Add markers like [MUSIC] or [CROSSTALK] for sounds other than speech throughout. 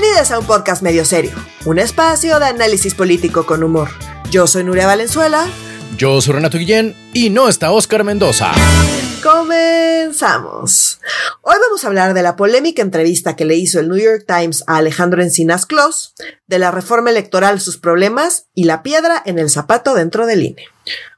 Bienvenidos a un podcast medio serio, un espacio de análisis político con humor. Yo soy Nuria Valenzuela. Yo soy Renato Guillén y no está Oscar Mendoza. Comenzamos. Hoy vamos a hablar de la polémica entrevista que le hizo el New York Times a Alejandro Encinas Clos, de la reforma electoral, sus problemas y la piedra en el zapato dentro del INE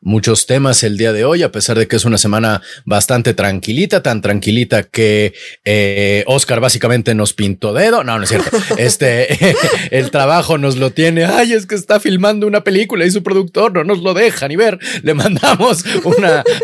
muchos temas el día de hoy, a pesar de que es una semana bastante tranquilita, tan tranquilita que eh, Oscar básicamente nos pintó dedo. No, no es cierto. [LAUGHS] Este, [LAUGHS] el trabajo nos lo tiene. Ay, es que está filmando una película y su productor no nos lo deja ni ver. Le mandamos un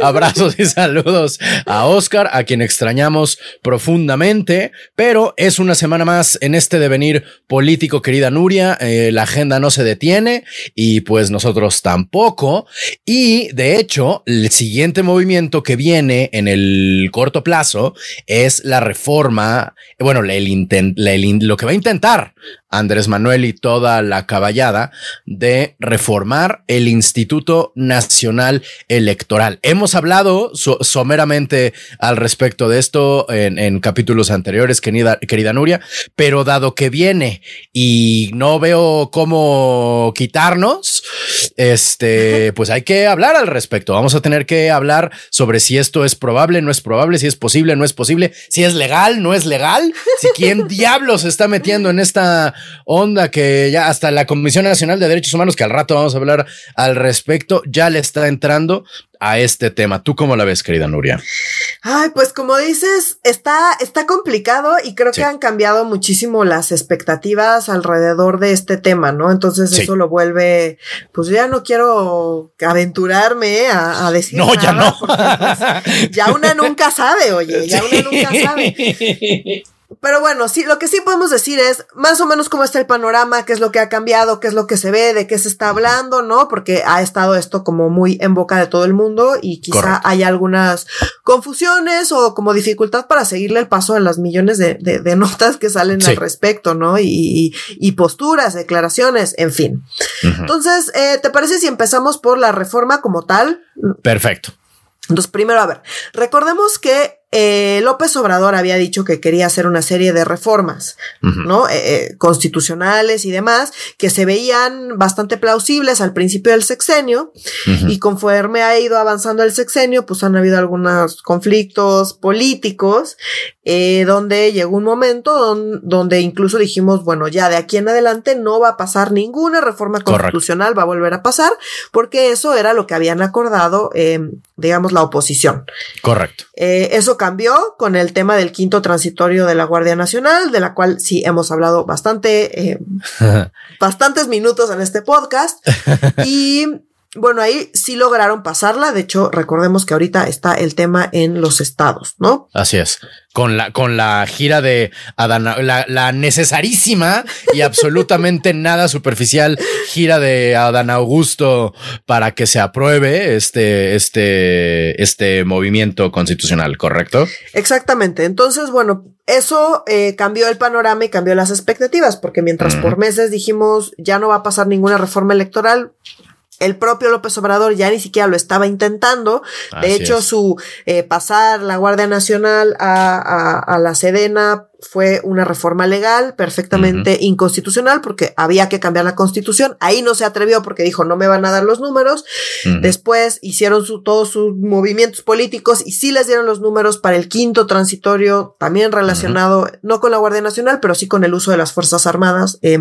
abrazos y saludos a Oscar, a quien extrañamos profundamente, pero es una semana más en este devenir político, querida Nuria. Eh, la agenda no se detiene y pues nosotros tampoco. Y de hecho, el siguiente movimiento que viene en el corto plazo es la reforma, bueno, lo que va a intentar Andrés Manuel y toda la caballada de reformar el Instituto Nacional Electoral. Hemos hablado someramente al respecto de esto en, capítulos anteriores, querida, querida Nuria, pero dado que viene y no veo cómo quitarnos, este, [LAUGHS] pues hay que hablar al respecto. Vamos a tener que hablar sobre si esto es probable, no es probable, si es posible, no es posible, si es legal, no es legal, si quién [LAUGHS] diablos se está metiendo en esta onda que ya hasta la Comisión Nacional de Derechos Humanos, que al rato vamos a hablar al respecto, ya le está entrando a este tema. ¿Tú cómo la ves, querida Nuria? Ay, pues como dices, está, está complicado y creo que han cambiado muchísimo las expectativas alrededor de este tema, ¿no? Entonces eso lo vuelve, pues ya no quiero aventurarme a, decir. No, ya no. Pues, ya una nunca sabe, oye, ya [LAUGHS] una nunca sabe. Pero bueno, sí, lo que sí podemos decir es más o menos cómo está el panorama, qué es lo que ha cambiado, qué es lo que se ve, de qué se está hablando, ¿no? Porque ha estado esto como muy en boca de todo el mundo y quizá hay algunas confusiones o como dificultad para seguirle el paso en las millones de, de, notas que salen al respecto, ¿no? Y, y, posturas, declaraciones, en fin. Entonces, eh, ¿te parece si empezamos por la reforma como tal? Perfecto. Entonces, primero, a ver, recordemos que eh, López Obrador había dicho que quería hacer una serie de reformas, ¿no? Eh, eh, constitucionales y demás, que se veían bastante plausibles al principio del sexenio, y conforme ha ido avanzando el sexenio, pues han habido algunos conflictos políticos, donde llegó un momento donde incluso dijimos, bueno, ya de aquí en adelante no va a pasar ninguna reforma constitucional, va a volver a pasar, porque eso era lo que habían acordado, digamos, la oposición. Correcto. eso cambió con el tema del quinto transitorio de la Guardia Nacional, de la cual sí hemos hablado bastante, eh, [LAUGHS] bastantes minutos en este podcast. [LAUGHS] Y bueno, ahí sí lograron pasarla. De hecho, recordemos que ahorita está el tema en los estados, ¿no? Así es. Con la, con la gira de Adán, la, la necesarísima y absolutamente [LAUGHS] nada superficial gira de Adán Augusto para que se apruebe este, este, este movimiento constitucional, ¿correcto? Exactamente. Entonces, bueno, eso eh, cambió el panorama y cambió las expectativas, porque mientras por meses dijimos ya no va a pasar ninguna reforma electoral, el propio López Obrador ya ni siquiera lo estaba intentando. De hecho, su eh, pasar la Guardia Nacional a, a, la Sedena fue una reforma legal perfectamente inconstitucional porque había que cambiar la constitución. Ahí no se atrevió porque dijo no me van a dar los números. Después hicieron su, todos sus movimientos políticos y sí les dieron los números para el quinto transitorio, también relacionado no con la Guardia Nacional, pero sí con el uso de las Fuerzas Armadas. Eh,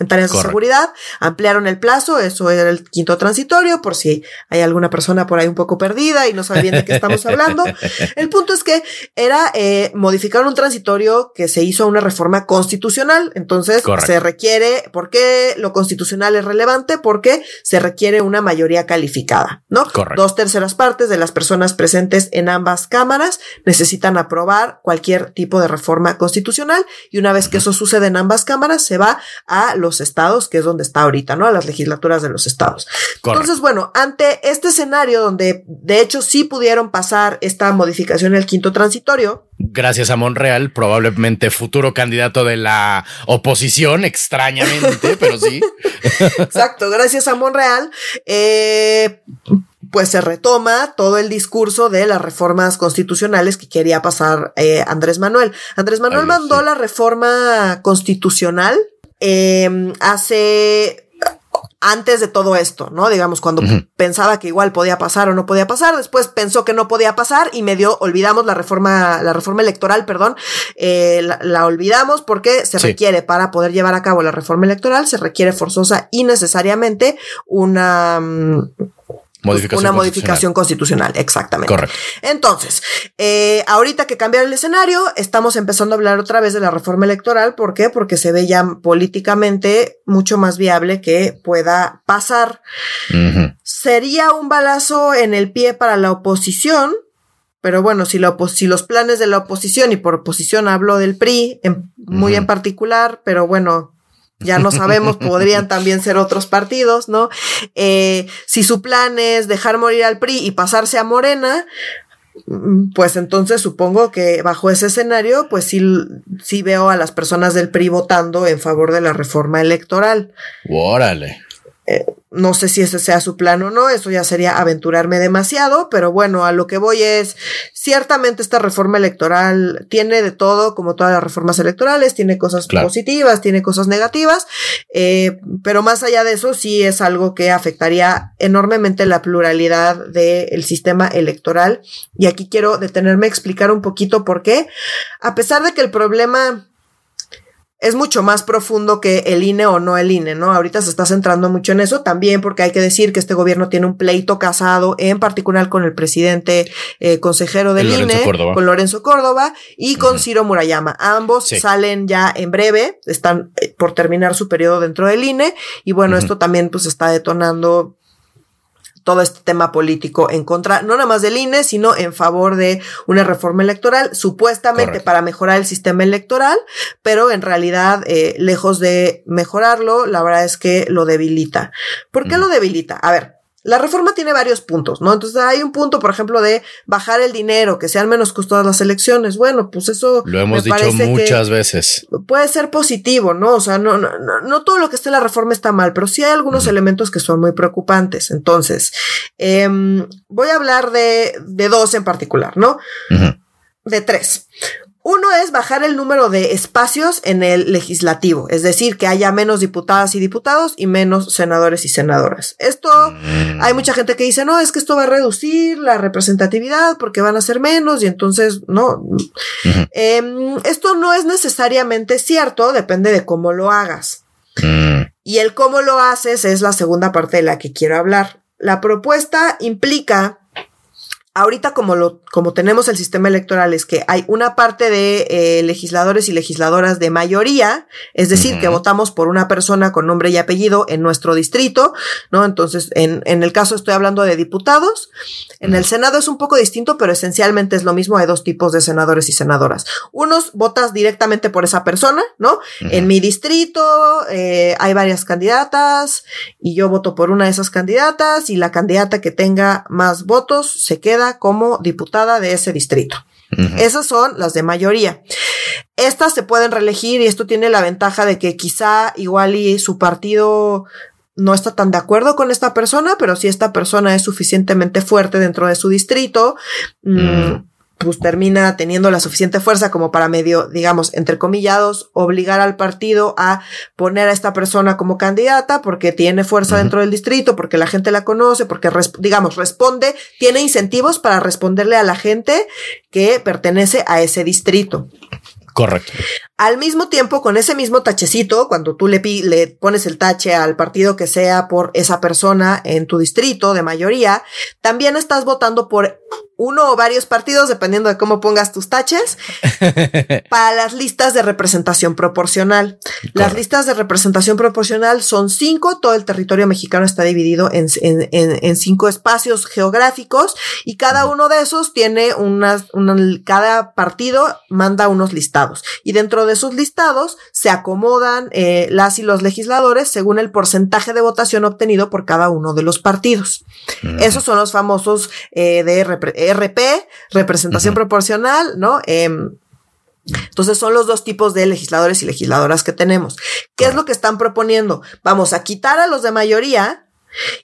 en tareas de seguridad, ampliaron el plazo, eso era el quinto transitorio, por si hay alguna persona por ahí un poco perdida y no sabe bien de qué estamos hablando. [LAUGHS] El punto es que era eh, modificar un transitorio que se hizo a una reforma constitucional, entonces se requiere, ¿por qué lo constitucional es relevante? Porque se requiere una mayoría calificada, ¿no? Dos terceras partes de las personas presentes en ambas cámaras necesitan aprobar cualquier tipo de reforma constitucional y una vez que eso sucede en ambas cámaras se va a los estados, que es donde está ahorita, ¿no? A las legislaturas de los estados. Entonces, bueno, ante este escenario donde de hecho sí pudieron pasar esta modificación el quinto transitorio, gracias a Monreal, probablemente futuro candidato de la oposición, extrañamente, pero sí. [LAUGHS] Exacto, gracias a Monreal. Eh, pues se retoma todo el discurso de las reformas constitucionales que quería pasar eh, Andrés Manuel. Andrés Manuel mandó la reforma constitucional eh, hace antes de todo esto, ¿no? Digamos, cuando pensaba que igual podía pasar o no podía pasar, después pensó que no podía pasar y medio olvidamos la reforma, la reforma electoral, perdón, eh, la, olvidamos porque se requiere para poder llevar a cabo la reforma electoral, se requiere forzosa y necesariamente una... Mm, una modificación constitucional, exactamente. Correcto. Entonces, eh, ahorita que cambiar el escenario, estamos empezando a hablar otra vez de la reforma electoral. ¿Por qué? Porque se ve ya políticamente mucho más viable que pueda pasar. Sería un balazo en el pie para la oposición, pero bueno, si, la si los planes de la oposición, y por oposición hablo del PRI, muy en particular, pero bueno, ya no sabemos, podrían también ser otros partidos, ¿no? Eh, si su plan es dejar morir al PRI y pasarse a Morena, mm, pues entonces supongo que bajo ese escenario, pues sí, sí veo a las personas del PRI votando en favor de la reforma electoral. Órale. Eh, no sé si ese sea su plan o no, eso ya sería aventurarme demasiado, pero bueno, a lo que voy es, ciertamente esta reforma electoral tiene de todo, como todas las reformas electorales, tiene cosas positivas, tiene cosas negativas, eh, pero más allá de eso, sí es algo que afectaría enormemente la pluralidad del sistema electoral. Y aquí quiero detenerme a explicar un poquito por qué, a pesar de que el problema es mucho más profundo que el INE o no el INE, ¿no? Ahorita se está centrando mucho en eso, también porque hay que decir que este gobierno tiene un pleito casado, en particular con el presidente eh, consejero del INE, con Lorenzo Córdoba y con Ciro Murayama. Ambos salen ya en breve, están eh, por terminar su periodo dentro del INE y bueno, esto también pues está detonando todo este tema político en contra, no nada más del INE, sino en favor de una reforma electoral, supuestamente para mejorar el sistema electoral, pero en realidad, eh, lejos de mejorarlo, la verdad es que lo debilita. ¿Por qué lo debilita? A ver, la reforma tiene varios puntos, ¿no? Entonces hay un punto, por ejemplo, de bajar el dinero, que sean menos costosas las elecciones. Bueno, pues eso. Lo hemos dicho muchas veces. Puede ser positivo, ¿no? O sea, no, no, no, todo lo que esté en la reforma está mal, pero sí hay algunos elementos que son muy preocupantes. Entonces, em, voy a hablar de, de dos en particular, ¿no? De tres. Uno es bajar el número de espacios en el legislativo, es decir, que haya menos diputadas y diputados y menos senadores y senadoras. Esto, hay mucha gente que dice, no, es que esto va a reducir la representatividad porque van a ser menos y entonces, no. Em, esto no es necesariamente cierto, depende de cómo lo hagas. Mm. Y el cómo lo haces es la segunda parte de la que quiero hablar. La propuesta implica ahorita como lo, como tenemos el sistema electoral es que hay una parte de eh, legisladores y legisladoras de mayoría, es decir, que votamos por una persona con nombre y apellido en nuestro distrito, ¿no? Entonces, en, en el caso estoy hablando de diputados. En el Senado es un poco distinto, pero esencialmente es lo mismo. Hay dos tipos de senadores y senadoras. Unos votas directamente por esa persona, ¿no? En mi distrito eh, hay varias candidatas y yo voto por una de esas candidatas y la candidata que tenga más votos se queda como diputada de ese distrito. Esas son las de mayoría. Estas se pueden reelegir y esto tiene la ventaja de que quizá igual y su partido no está tan de acuerdo con esta persona, pero si esta persona es suficientemente fuerte dentro de su distrito, mm, mm pues termina teniendo la suficiente fuerza como para medio, digamos, entre comillados, obligar al partido a poner a esta persona como candidata porque tiene fuerza dentro del distrito, porque la gente la conoce, porque, digamos, responde, tiene incentivos para responderle a la gente que pertenece a ese distrito. Correcto. Al mismo tiempo, con ese mismo tachecito, cuando tú le, le pones el tache al partido que sea por esa persona en tu distrito de mayoría, también estás votando por uno o varios partidos, dependiendo de cómo pongas tus taches, [LAUGHS] para las listas de representación proporcional. Las listas de representación proporcional son cinco, todo el territorio mexicano está dividido en, en, cinco espacios geográficos y cada uno de esos tiene unas, cada partido manda unos listados y dentro de esos listados se acomodan eh, las y los legisladores según el porcentaje de votación obtenido por cada uno de los partidos. Esos son los famosos eh, de RP, representación proporcional, ¿no? Em, entonces son los dos tipos de legisladores y legisladoras que tenemos. ¿Qué es lo que están proponiendo? Vamos a quitar a los de mayoría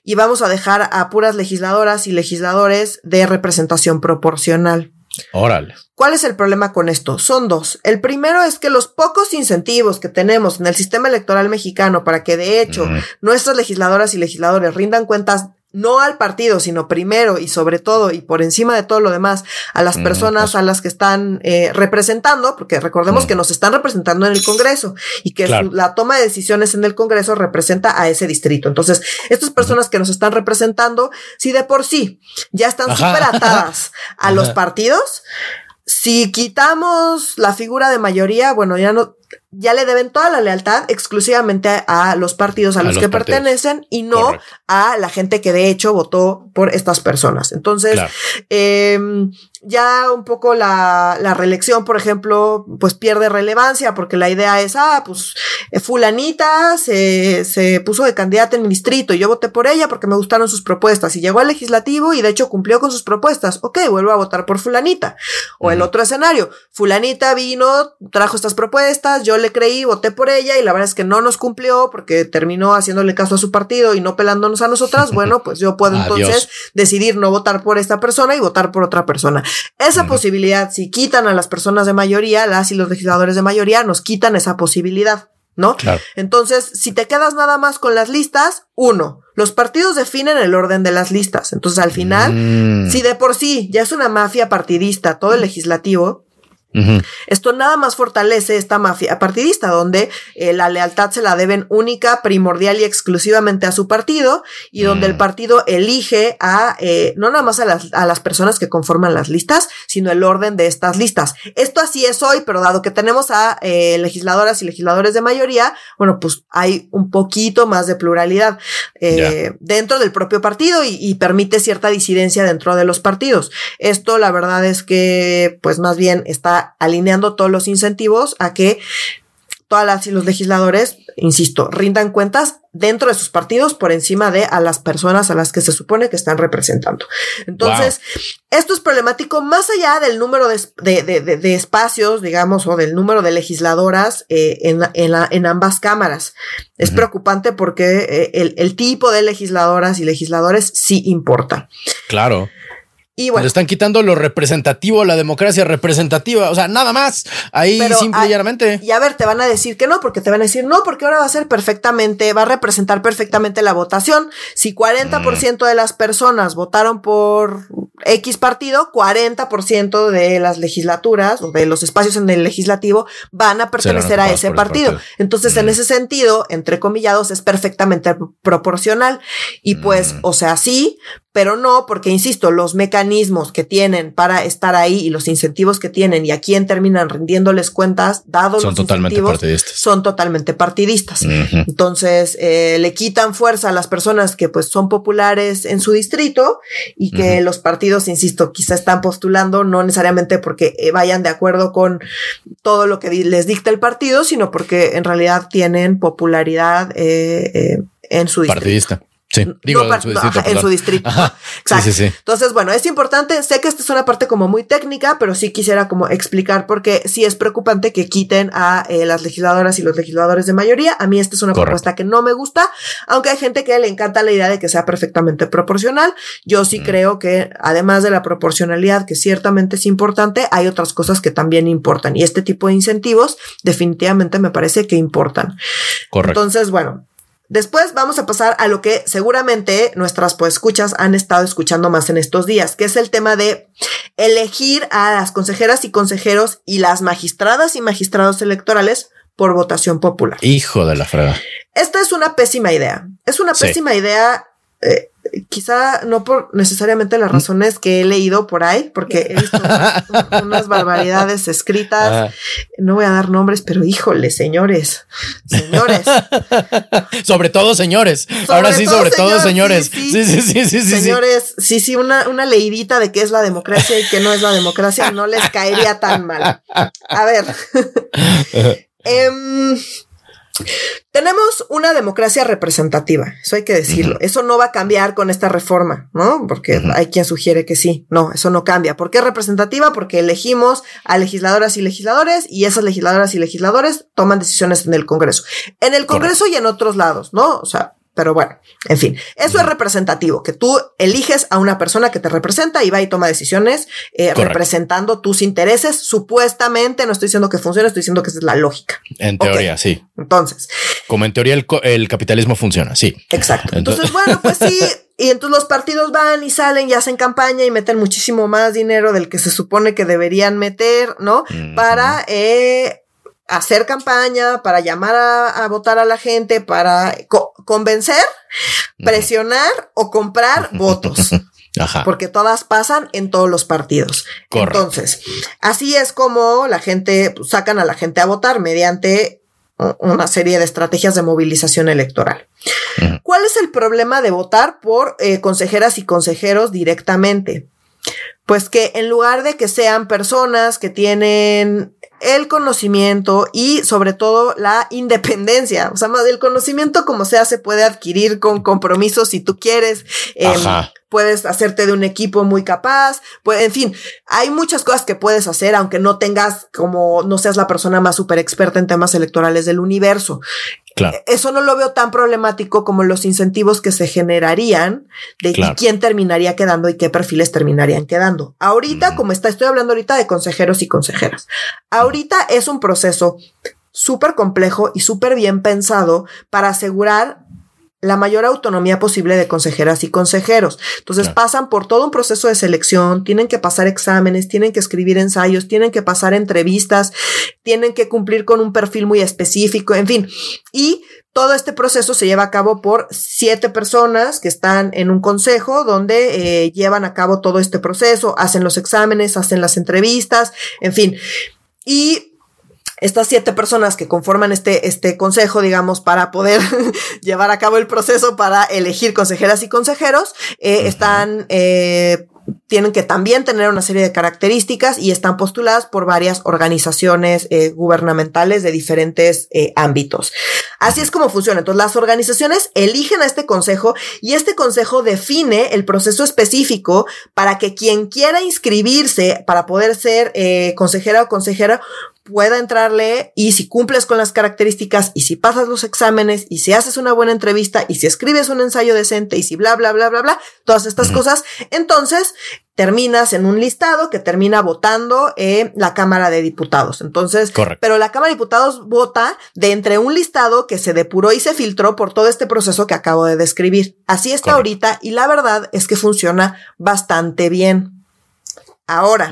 y vamos a dejar a puras legisladoras y legisladores de representación proporcional. Órale. ¿Cuál es el problema con esto? Son dos. El primero es que los pocos incentivos que tenemos en el sistema electoral mexicano para que de hecho nuestras legisladoras y legisladores rindan cuentas no al partido, sino primero y sobre todo y por encima de todo lo demás a las personas pues. a las que están eh, representando, porque recordemos que nos están representando en el Congreso y que la toma de decisiones en el Congreso representa a ese distrito. Entonces, estas personas que nos están representando, si de por sí ya están súper [LAUGHS] atadas a los partidos, si quitamos la figura de mayoría, bueno, ya no, ya le deben toda la lealtad exclusivamente a, los partidos a, los, que pertenecen y no a la gente que de hecho votó por estas personas. Entonces, em, ya un poco la, la, reelección, por ejemplo, pues pierde relevancia porque la idea es, ah, pues eh, fulanita se, se puso de candidata en mi distrito y yo voté por ella porque me gustaron sus propuestas y llegó al legislativo y de hecho cumplió con sus propuestas. Ok, vuelvo a votar por fulanita. O el otro escenario, fulanita vino, trajo estas propuestas, yo le creí, voté por ella y la verdad es que no nos cumplió porque terminó haciéndole caso a su partido y no pelándonos a nosotras. [LAUGHS] Bueno, pues yo puedo entonces decidir no votar por esta persona y votar por otra persona. Esa posibilidad, si quitan a las personas de mayoría, las y los legisladores de mayoría, nos quitan esa posibilidad. ¿no? Entonces, si te quedas nada más con las listas, uno, los partidos definen el orden de las listas. Entonces, al final, mm. si de por sí ya es una mafia partidista todo el legislativo, esto nada más fortalece esta mafia partidista, donde eh, la lealtad se la deben única, primordial y exclusivamente a su partido, y donde el mm. partido elige a, eh, no nada más a las, a las personas que conforman las listas, sino el orden de estas listas. Esto así es hoy, pero dado que tenemos a eh, legisladoras y legisladores de mayoría, bueno, pues hay un poquito más de pluralidad dentro del propio partido y, y permite cierta disidencia dentro de los partidos. Esto, la verdad es que, pues más bien está alineando todos los incentivos a que todas las y los legisladores, insisto, rindan cuentas dentro de sus partidos por encima de a las personas a las que se supone que están representando. Entonces, esto es problemático más allá del número de, espacios, digamos, o del número de legisladoras eh, en, en, ambas cámaras. Es preocupante porque eh, el, el tipo de legisladoras y legisladores sí importa. Claro. Y bueno. Le están quitando lo representativo, la democracia representativa. O sea, nada más. Ahí simple y llanamente. Y a ver, te van a decir que no, porque te van a decir no, porque ahora va a ser perfectamente, va a representar perfectamente la votación. Si 40% mm. de las personas votaron por X partido, 40% de las legislaturas o de los espacios en el legislativo van a pertenecer a ese partido. Entonces, en ese sentido, entre comillados, es perfectamente proporcional. Y pues, mm. o sea, sí, pero no, porque insisto, los mecanismos que tienen para estar ahí y los incentivos que tienen y a quién terminan rindiéndoles cuentas, dados son los totalmente partidistas. son totalmente partidistas. Entonces, eh, le quitan fuerza a las personas que pues son populares en su distrito y que los partidos, insisto, quizá están postulando no necesariamente porque eh, vayan de acuerdo con todo lo que les dicta el partido, sino porque en realidad tienen popularidad eh, en su distrito. Partidista. Sí, digo, en su distrito. en su distrito. [LAUGHS] Exacto. Entonces, bueno, es importante. Sé que esta es una parte como muy técnica, pero sí quisiera como explicar porque sí es preocupante que quiten a eh, las legisladoras y los legisladores de mayoría. A mí esta es una propuesta que no me gusta, aunque hay gente que le encanta la idea de que sea perfectamente proporcional. Yo sí mm. creo que además de la proporcionalidad, que ciertamente es importante, hay otras cosas que también importan y este tipo de incentivos definitivamente me parece que importan. Correcto. Entonces, bueno, Después vamos a pasar a lo que seguramente nuestras pues escuchas han estado escuchando más en estos días, que es el tema de elegir a las consejeras y consejeros y las magistradas y magistrados electorales por votación popular. Hijo de la frega. Esta es una pésima idea. Es una pésima idea. Eh, quizá no por necesariamente las razones que he leído por ahí, porque he visto [LAUGHS] unas barbaridades escritas. No voy a dar nombres, pero híjole, señores, señores. [LAUGHS] sobre todo, señores. Ahora sí, sobre todo, señores. Sí sí. sí, sí, sí, Señores, sí, sí, una, una leidita de qué es la democracia y qué no es la democracia no les caería tan mal. A ver. [LAUGHS] eh, tenemos una democracia representativa, eso hay que decirlo. Eso no va a cambiar con esta reforma, ¿no? Porque hay quien sugiere que sí. No, eso no cambia. ¿Por qué representativa? Porque elegimos a legisladoras y legisladores y esas legisladoras y legisladores toman decisiones en el Congreso. En el Congreso y en otros lados, ¿no? O sea, pero bueno, en fin, eso es representativo, que tú eliges a una persona que te representa y va y toma decisiones eh, representando tus intereses. Supuestamente, no estoy diciendo que funcione, estoy diciendo que esa es la lógica. En teoría, sí. Entonces. Como en teoría el, capitalismo funciona, sí. Exacto. Entonces, bueno, pues sí. [LAUGHS] Y entonces los partidos van y salen y hacen campaña y meten muchísimo más dinero del que se supone que deberían meter, ¿no? Para eh, hacer campaña, para llamar a, votar a la gente, para convencer, presionar o comprar [LAUGHS] votos. Ajá. Porque todas pasan en todos los partidos. Entonces, así es como la gente pues, sacan a la gente a votar mediante una serie de estrategias de movilización electoral. ¿Cuál es el problema de votar por eh, consejeras y consejeros directamente? Pues que en lugar de que sean personas que tienen el conocimiento y sobre todo la independencia. O sea, más el conocimiento como sea se puede adquirir con compromisos si tú quieres. Em, puedes hacerte de un equipo muy capaz. Pues, en fin, hay muchas cosas que puedes hacer aunque no tengas como no seas la persona más súper experta en temas electorales del universo. Claro. Eso no lo veo tan problemático como los incentivos que se generarían de quién terminaría quedando y qué perfiles terminarían quedando. Ahorita, como está, estoy hablando ahorita de consejeros y consejeras. Ahorita es un proceso súper complejo y súper bien pensado para asegurar la mayor autonomía posible de consejeras y consejeros. Entonces pasan por todo un proceso de selección, tienen que pasar exámenes, tienen que escribir ensayos, tienen que pasar entrevistas, tienen que cumplir con un perfil muy específico, en fin. Y todo este proceso se lleva a cabo por siete personas que están en un consejo donde eh, llevan a cabo todo este proceso, hacen los exámenes, hacen las entrevistas, en fin. Y estas siete personas que conforman este, este consejo, digamos, para poder [LAUGHS] llevar a cabo el proceso para elegir consejeras y consejeros, eh, están, eh, tienen que también tener una serie de características y están postuladas por varias organizaciones eh, gubernamentales de diferentes ámbitos. Así es como funciona. Entonces, las organizaciones eligen a este consejo y este consejo define el proceso específico para que quien quiera inscribirse para poder ser consejera o consejera pueda entrarle y si cumples con las características y si pasas los exámenes y si haces una buena entrevista y si escribes un ensayo decente y si bla, bla, bla, bla, bla, todas estas cosas, entonces terminas en un listado que termina votando en la Cámara de Diputados. Entonces, pero la Cámara de Diputados vota de entre un listado que se depuró y se filtró por todo este proceso que acabo de describir. Así está ahorita y la verdad es que funciona bastante bien. Ahora,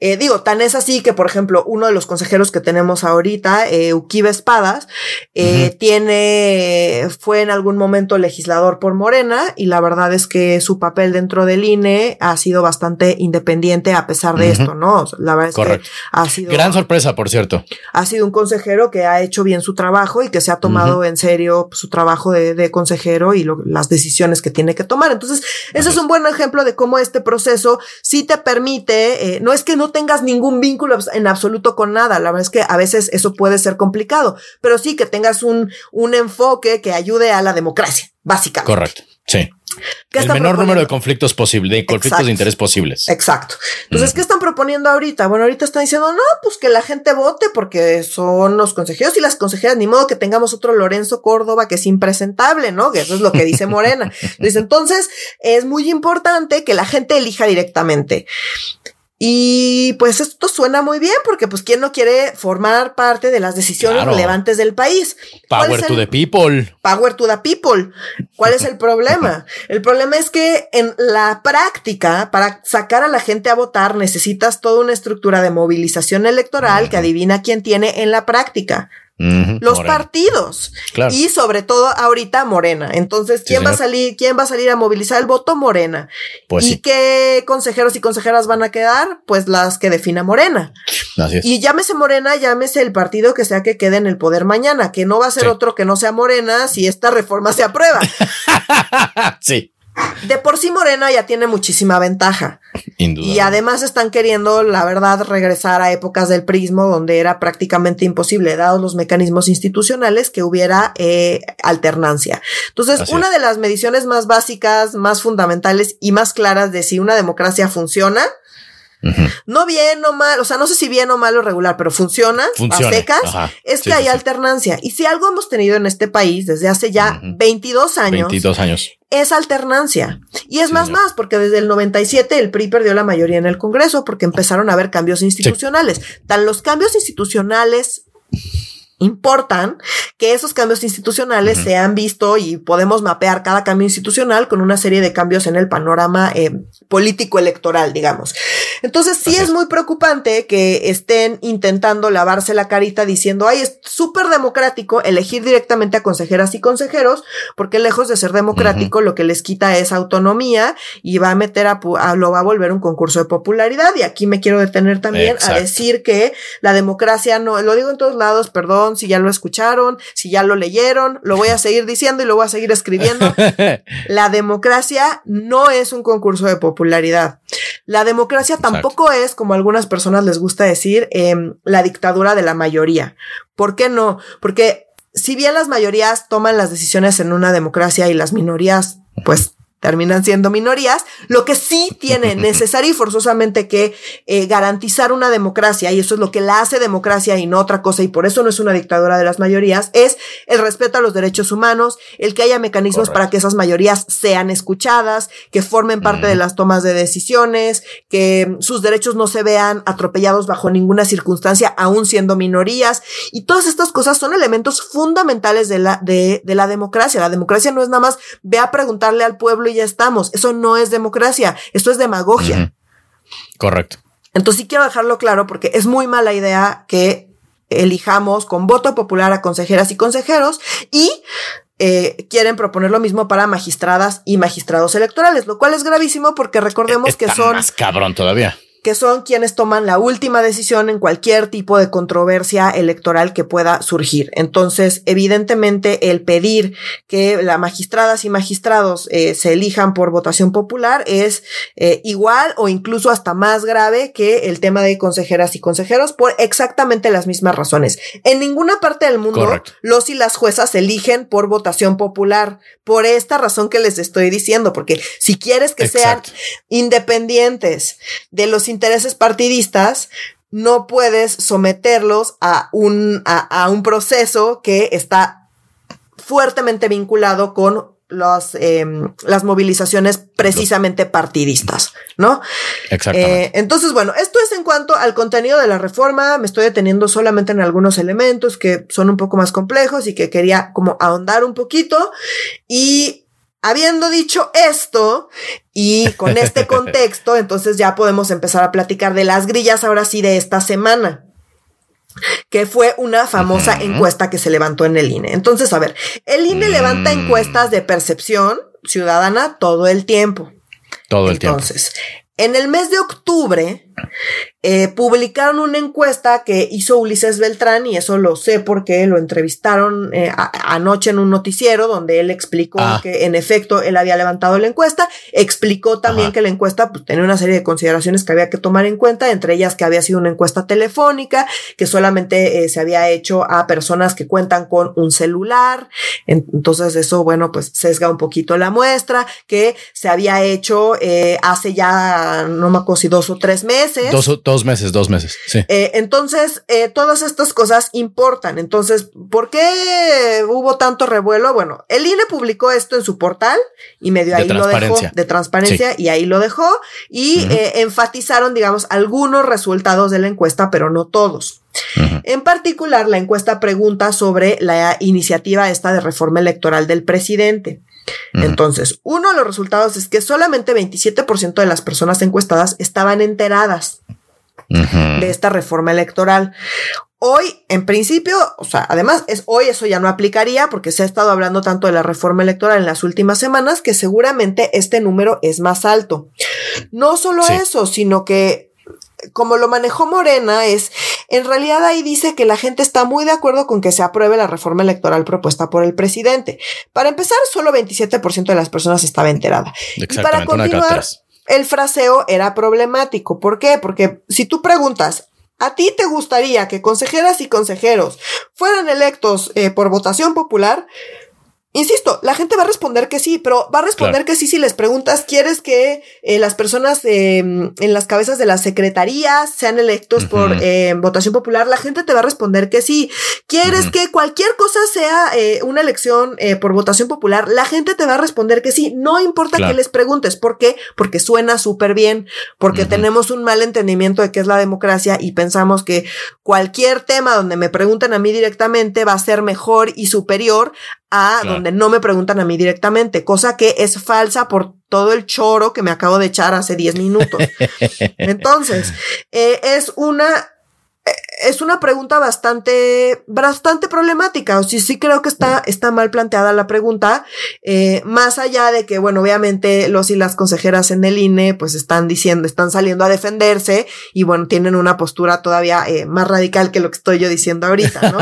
eh, digo, tan es así que, por ejemplo, uno de los consejeros que tenemos ahorita, eh, Uquiva Espadas, eh, tiene, fue en algún momento legislador por Morena y la verdad es que su papel dentro del INE ha sido bastante independiente a pesar de esto, ¿no? La verdad es que ha sido. Gran sorpresa, por cierto. Ha sido un consejero que ha hecho bien su trabajo y que se ha tomado en serio su trabajo de, consejero y las decisiones que tiene que tomar. Entonces, ese es un buen ejemplo de cómo este proceso sí te permite, eh, no es que no tengas ningún vínculo en absoluto con nada, la verdad es que a veces eso puede ser complicado, pero sí que tengas un, un enfoque que ayude a la democracia, básicamente. Correcto, sí. El menor número de conflictos posibles, de conflictos de interés posibles. Exacto. Entonces, ¿qué están proponiendo ahorita? Bueno, ahorita están diciendo, no, pues que la gente vote porque son los consejeros y las consejeras, ni modo que tengamos otro Lorenzo Córdoba que es impresentable, ¿no? Que eso es lo que dice Morena. [LAUGHS] Dice, entonces, es muy importante que la gente elija directamente. Y pues esto suena muy bien porque pues quién no quiere formar parte de las decisiones relevantes del país. Power to the people. Power to the people. ¿Cuál es el [LAUGHS] problema? El problema es que en la práctica, para sacar a la gente a votar, necesitas toda una estructura de movilización electoral que adivina quién tiene en la práctica los partidos y sobre todo ahorita Morena. Entonces, ¿quién va a salir? ¿Quién va a salir a movilizar el voto? Morena. Pues ¿Y qué consejeros y consejeras van a quedar? Pues las que defina Morena. Y llámese Morena, llámese el partido que sea que quede en el poder mañana, que no va a ser otro que no sea Morena si esta reforma se aprueba. [LAUGHS] sí. De por sí Morena ya tiene muchísima ventaja. Y además están queriendo, la verdad, regresar a épocas del prismo donde era prácticamente imposible, dados los mecanismos institucionales, que hubiera eh, alternancia. Entonces, una de las mediciones más básicas, más fundamentales y más claras de si una democracia funciona No bien o mal, o sea, no sé si bien o mal o regular, pero funciona, a secas, es que hay alternancia. Y si algo hemos tenido en este país desde hace ya 22 años. 22 años. Es alternancia. Y es más, más, porque desde el 97 el PRI perdió la mayoría en el Congreso porque empezaron a haber cambios institucionales. Tan los cambios institucionales importan que esos cambios institucionales se han visto y podemos mapear cada cambio institucional con una serie de cambios en el panorama eh, político electoral, digamos. Entonces sí es muy preocupante que estén intentando lavarse la carita diciendo, ay, es súper democrático elegir directamente a consejeras y consejeros, porque lejos de ser democrático, lo que les quita es autonomía y va a meter a, lo va a volver un concurso de popularidad. Y aquí me quiero detener también a decir que la democracia no, lo digo en todos lados, perdón, si ya lo escucharon, si ya lo leyeron, lo voy a seguir diciendo y lo voy a seguir escribiendo. [LAUGHS] la democracia no es un concurso de popularidad. La democracia tampoco es, como a algunas personas les gusta decir, em, la dictadura de la mayoría. ¿Por qué no? Porque si bien las mayorías toman las decisiones en una democracia y las minorías, pues terminan siendo minorías, lo que sí tiene [LAUGHS] necesario y forzosamente que eh, garantizar una democracia, y eso es lo que la hace democracia y no otra cosa, y por eso no es una dictadura de las mayorías, es el respeto a los derechos humanos, el que haya mecanismos para que esas mayorías sean escuchadas, que formen parte de las tomas de decisiones, que sus derechos no se vean atropellados bajo ninguna circunstancia, aún siendo minorías, y todas estas cosas son elementos fundamentales de la, de, de la democracia. La democracia no es nada más ve a preguntarle al pueblo y ya estamos. Eso no es democracia, esto es demagogia. Correcto. Entonces sí quiero dejarlo claro porque es muy mala idea que elijamos con voto popular a consejeras y consejeros y eh, quieren proponer lo mismo para magistradas y magistrados electorales, lo cual es gravísimo porque recordemos que son... Más cabrón todavía que son quienes toman la última decisión en cualquier tipo de controversia electoral que pueda surgir. Entonces, evidentemente, el pedir que las magistradas y magistrados eh, se elijan por votación popular es eh, igual o incluso hasta más grave que el tema de consejeras y consejeros por exactamente las mismas razones. En ninguna parte del mundo los y las juezas eligen por votación popular por esta razón que les estoy diciendo, porque si quieres que sean independientes de los intereses partidistas, no puedes someterlos a un, a, un proceso que está fuertemente vinculado con los, em, las movilizaciones precisamente partidistas, ¿no? Exactamente. Eh, entonces, bueno, esto es en cuanto al contenido de la reforma. Me estoy deteniendo solamente en algunos elementos que son un poco más complejos y que quería como ahondar un poquito. Y Habiendo dicho esto y con este [LAUGHS] contexto, entonces ya podemos empezar a platicar de las grillas ahora sí de esta semana que fue una famosa encuesta que se levantó en el INE. Entonces, a ver, el INE levanta mm. encuestas de percepción ciudadana todo el tiempo. Todo el tiempo. Entonces, en el mes de octubre, eh, publicaron una encuesta que hizo Ulises Beltrán y eso lo sé porque lo entrevistaron eh, anoche en un noticiero donde él explicó ah. que en efecto él había levantado la encuesta, explicó también que la encuesta pues, tenía una serie de consideraciones que había que tomar en cuenta, entre ellas que había sido una encuesta telefónica, que solamente eh, se había hecho a personas que cuentan con un celular, entonces eso bueno pues sesga un poquito la muestra, que se había hecho hace ya no me acuerdo si dos o tres meses. Dos, dos meses, dos meses, sí. Eh, entonces, eh, todas estas cosas importan. Entonces, ¿por qué hubo tanto revuelo? Bueno, el INE publicó esto en su portal y medio ahí lo dejó de transparencia y ahí lo dejó y eh, enfatizaron, digamos, algunos resultados de la encuesta, pero no todos. En particular, la encuesta pregunta sobre la iniciativa esta de reforma electoral del presidente. Entonces, uno de los resultados es que solamente 27% de las personas encuestadas estaban enteradas de esta reforma electoral. Hoy, en principio, o sea, además, es hoy eso ya no aplicaría porque se ha estado hablando tanto de la reforma electoral en las últimas semanas que seguramente este número es más alto. No solo eso, sino que como lo manejó Morena, es, en realidad ahí dice que la gente está muy de acuerdo con que se apruebe la reforma electoral propuesta por el presidente. Para empezar, solo 27% de las personas estaba enterada. Y para continuar, el fraseo era problemático. ¿Por qué? Porque si tú preguntas, ¿a ti te gustaría que consejeras y consejeros fueran electos eh, por votación popular? Insisto, la gente va a responder que sí, pero va a responder que sí si les preguntas, ¿quieres que eh, las personas eh, en las cabezas de las secretarías sean electos por eh, votación popular? La gente te va a responder que sí. ¿Quieres que cualquier cosa sea una elección por votación popular? La gente te va a responder que sí. No importa que les preguntes. ¿Por qué? Porque suena súper bien, porque tenemos un mal entendimiento de qué es la democracia y pensamos que cualquier tema donde me pregunten a mí directamente va a ser mejor y superior a donde no me preguntan a mí directamente, cosa que es falsa por todo el choro que me acabo de echar hace 10 minutos. [LAUGHS] Entonces, eh, es una es una pregunta bastante, bastante problemática. O sí, sí creo que está, está mal planteada la pregunta. Eh, más allá de que, bueno, obviamente los y las consejeras en el INE, pues están diciendo, están saliendo a defenderse y bueno, tienen una postura todavía eh, más radical que lo que estoy yo diciendo ahorita, ¿no?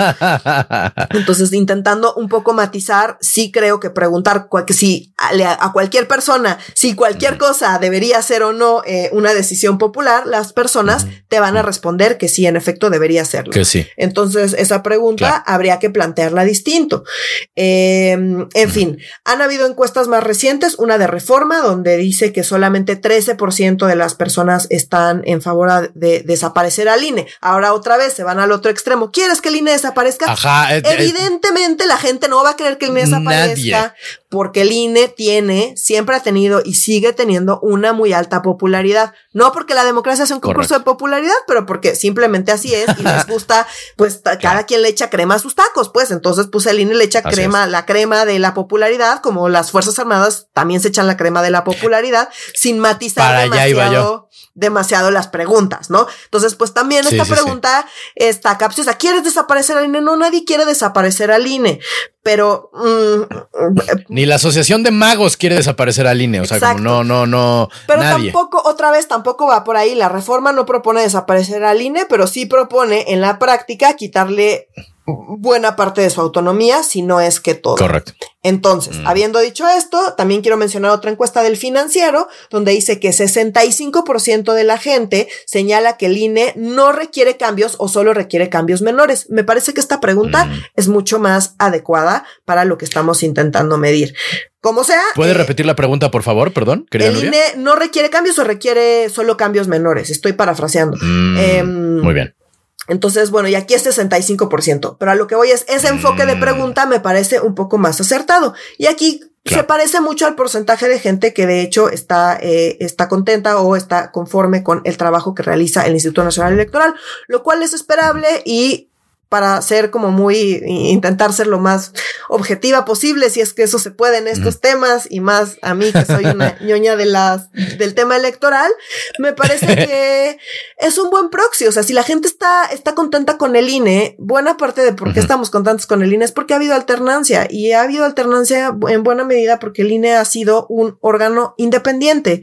[LAUGHS] Entonces, intentando un poco matizar, sí creo que preguntar que si a, cualquier persona, si cualquier cosa debería ser o no eh, una decisión popular, las personas te van a responder que sí, en efecto, debería hacerlo. Que sí. Entonces, esa pregunta habría que plantearla distinto. Em, en fin, han habido encuestas más recientes, una de reforma, donde dice que solamente 13% de las personas están en favor de desaparecer al INE. Ahora otra vez se van al otro extremo. ¿Quieres que el INE desaparezca? Ajá. Evidentemente la gente no va a querer que el INE desaparezca porque el INE tiene, siempre ha tenido y sigue teniendo una muy alta popularidad. No porque la democracia sea un concurso de popularidad, pero porque simplemente así es y les [LAUGHS] gusta, pues cada quien le echa crema a sus tacos, pues. Entonces pues el INE le echa crema, la crema de la popularidad, como las Fuerzas Armadas también se echan la crema de la popularidad, sin matizar demasiado, demasiado las preguntas, ¿no? Entonces pues también esta pregunta está capciosa. ¿Quieres desaparecer al INE? No, nadie quiere desaparecer al INE, pero... Mm, Ni la Asociación de Magos quiere desaparecer al INE, o sea, como no, no, no. Pero tampoco, otra vez, tampoco va por ahí. La reforma no propone desaparecer al INE, pero sí propone en la práctica quitarle buena parte de su autonomía, si no es que todo. Correcto. Entonces, mm. habiendo dicho esto, también quiero mencionar otra encuesta del financiero, donde dice que 65% de la gente señala que el INE no requiere cambios o solo requiere cambios menores. Me parece que esta pregunta mm. es mucho más adecuada para lo que estamos intentando medir. Como sea. ¿Puede eh, repetir la pregunta, por favor? Perdón. El INE no requiere cambios o requiere solo cambios menores. Estoy parafraseando. Mm, em, muy bien. Entonces, bueno, y aquí es 65%, pero a lo que voy es, ese enfoque de mm. pregunta me parece un poco más acertado. Y aquí se parece mucho al porcentaje de gente que de hecho está, eh, está contenta o está conforme con el trabajo que realiza el Instituto Nacional Electoral, lo cual es esperable y para ser como muy, intentar ser lo más objetiva posible, si es que eso se puede en estos temas, y más a mí que soy una [LAUGHS] ñoña de las, del tema electoral, me parece [LAUGHS] que es un buen proxy. O sea, si la gente está, está contenta con el INE, buena parte de por qué estamos contentos con el INE es porque ha habido alternancia, y ha habido alternancia en buena medida porque el INE ha sido un órgano independiente.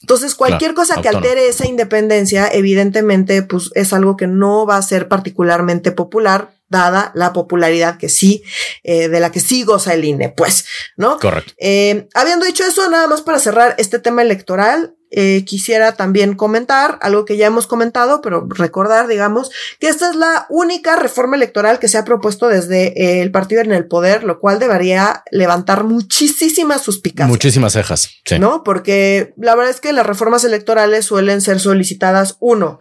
Entonces, cualquier cosa que altere esa independencia, evidentemente, pues es algo que no va a ser particularmente popular dada la popularidad que sí, eh, de la que sí goza el INE, pues, ¿no? Correcto. Eh, habiendo dicho eso, nada más para cerrar este tema electoral, eh, quisiera también comentar algo que ya hemos comentado, pero recordar, digamos, que esta es la única reforma electoral que se ha propuesto desde el partido en el poder, lo cual debería levantar muchísimas suspicacias. Muchísimas cejas, sí. ¿No? Porque la verdad es que las reformas electorales suelen ser solicitadas, uno,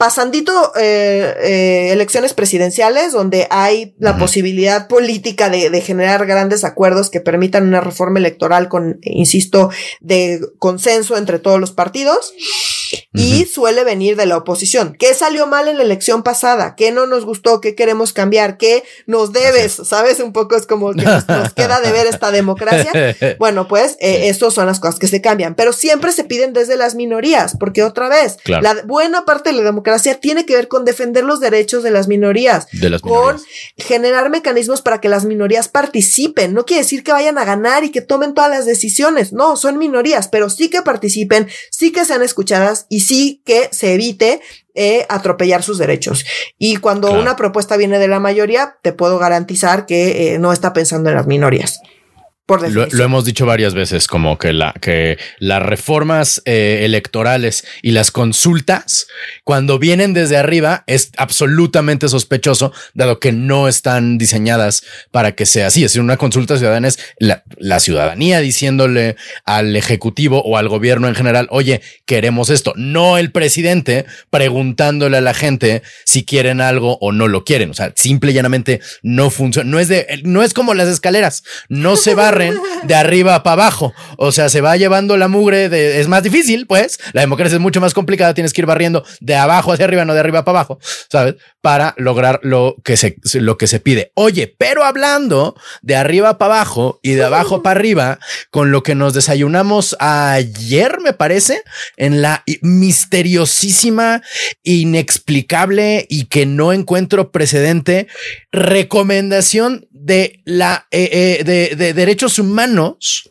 pasandito eh, eh, elecciones presidenciales donde hay la posibilidad política de, de, generar grandes acuerdos que permitan una reforma electoral con, insisto, de consenso entre todos los partidos y suele venir de la oposición. ¿Qué salió mal en la elección pasada? ¿Qué no nos gustó? ¿Qué queremos cambiar? ¿Qué nos debes? ¿Sabes? Un poco es como que nos, queda de ver esta democracia. [LAUGHS] Bueno, pues eh, esas son las cosas que se cambian, pero siempre se piden desde las minorías, porque otra vez, la buena parte de la democracia tiene que ver con defender los derechos de las minorías, con generar mecanismos para que las minorías participen. No quiere decir que vayan a ganar y que tomen todas las decisiones, no, son minorías, pero sí que participen, sí que sean escuchadas y sí que se evite eh, atropellar sus derechos. Y cuando una propuesta viene de la mayoría, te puedo garantizar que eh, no está pensando en las minorías. Lo, hemos dicho varias veces, como que, la, que las reformas eh, electorales y las consultas, cuando vienen desde arriba, es absolutamente sospechoso, dado que no están diseñadas para que sea así. Es decir, una consulta ciudadana es la, la ciudadanía diciéndole al ejecutivo o al gobierno en general, oye, queremos esto, no el presidente preguntándole a la gente si quieren algo o no lo quieren. O sea, simple y llanamente no funciona. No es de, no es como las escaleras, no se [LAUGHS] barre de arriba para abajo. O sea, se va llevando la mugre de, es más difícil, pues. La democracia es mucho más complicada. Tienes que ir barriendo de abajo hacia arriba, no de arriba para abajo, ¿sabes? Para lograr lo que se, lo que se pide. Oye, pero hablando de arriba para abajo y de abajo para arriba, con lo que nos desayunamos ayer, me parece, en la misteriosísima, inexplicable y que no encuentro precedente recomendación de la eh, eh, de, de derechos humanos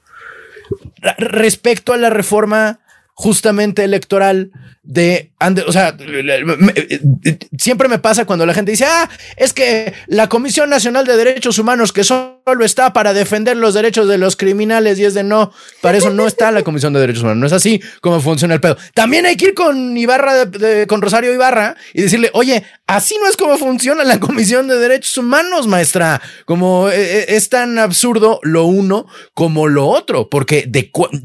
respecto a la reforma justamente electoral de, o sea, siempre me pasa cuando la gente dice, ah, es que la Comisión Nacional de Derechos Humanos, que solo está para defender los derechos de los criminales, y es de no, para eso no está la Comisión de Derechos Humanos, no es así como funciona el pedo. También hay que ir con Ibarra, con Rosario Ibarra, y decirle, oye, así no es como funciona la Comisión de Derechos Humanos, maestra, como eh, eh, es tan absurdo lo uno como lo otro, porque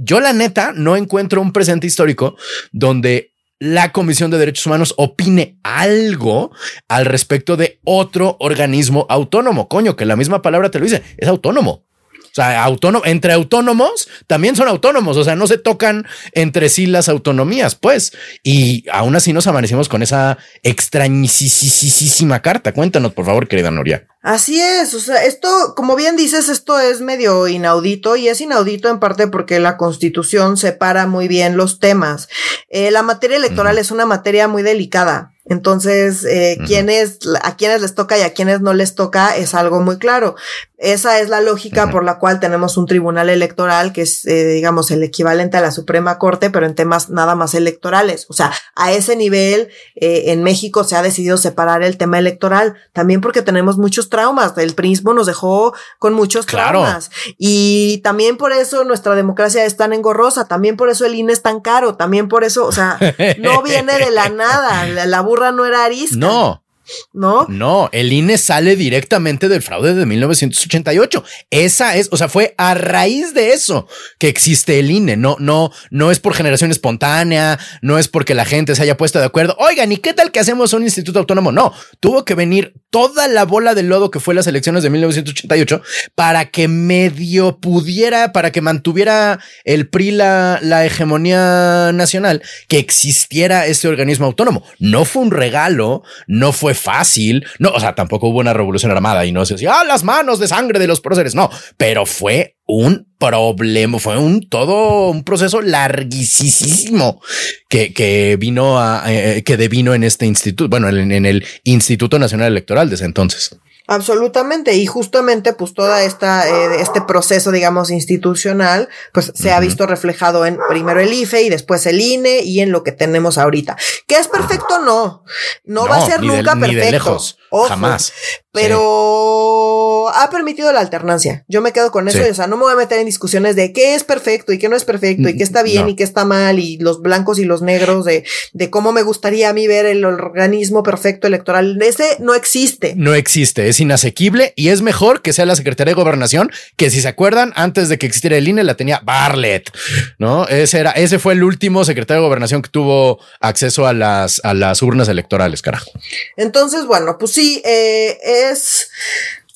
yo la neta no encuentro un presente histórico donde la Comisión de Derechos Humanos opine algo al respecto de otro organismo autónomo. Coño, que la misma palabra te lo dice, es autónomo. O sea, autónomo, entre autónomos también son autónomos, o sea, no se tocan entre sí las autonomías, pues. Y aún así nos amanecimos con esa extrañísima carta. Cuéntanos, por favor, querida Noria. Así es, o sea, esto, como bien dices, esto es medio inaudito y es inaudito en parte porque la constitución separa muy bien los temas. Eh, la materia electoral es una materia muy delicada. Entonces, eh, quienes, a quienes les toca y a quienes no les toca es algo muy claro. Esa es la lógica por la cual tenemos un tribunal electoral que es, eh, digamos, el equivalente a la Suprema Corte, pero en temas nada más electorales. O sea, a ese nivel, eh, en México se ha decidido separar el tema electoral, también porque tenemos muchos traumas. El prismo nos dejó con muchos traumas. Y también por eso nuestra democracia es tan engorrosa, también por eso el INE es tan caro, también por eso, o sea, no viene de la nada. La, la no era arisca. No. ¿No? No, el INE sale directamente del fraude de 1988. Esa es, o sea, fue a raíz de eso que existe el INE. No, no, no es por generación espontánea, no es porque la gente se haya puesto de acuerdo. Oigan, ¿y qué tal que hacemos un instituto autónomo? No, tuvo que venir toda la bola de lodo que fue las elecciones de 1988 para que medio pudiera, para que mantuviera el PRI la, la hegemonía nacional, que existiera ese organismo autónomo. No fue un regalo, no fue fácil. No, o sea, tampoco hubo una revolución armada y no se decía, ah, las manos de sangre de los próceres. No, pero fue un problema, fue un todo un proceso larguísimo que, que vino a, eh, que devino en este instituto, bueno, en el Instituto Nacional Electoral desde entonces. Absolutamente, y justamente pues toda esta, eh, este proceso, digamos, institucional, pues se ha visto reflejado en primero el IFE y después el INE y en lo que tenemos ahorita. ¿Que es perfecto? No, no, va a ser nunca perfecto. lejos, jamás. Pero ha permitido la alternancia. Yo me quedo con eso. o sea, no me voy a meter en discusiones de qué es perfecto y qué no es perfecto y qué está bien y qué está mal y los blancos y los negros de, de cómo me gustaría a mí ver el organismo perfecto electoral. Ese no existe. No existe, es inasequible y es mejor que sea la Secretaría de Gobernación, que si se acuerdan, antes de que existiera el INE la tenía Barlett, ¿no? Ese era, ese fue el último secretario de Gobernación que tuvo acceso a las, a las urnas electorales, carajo. Entonces, bueno, pues sí, eh, es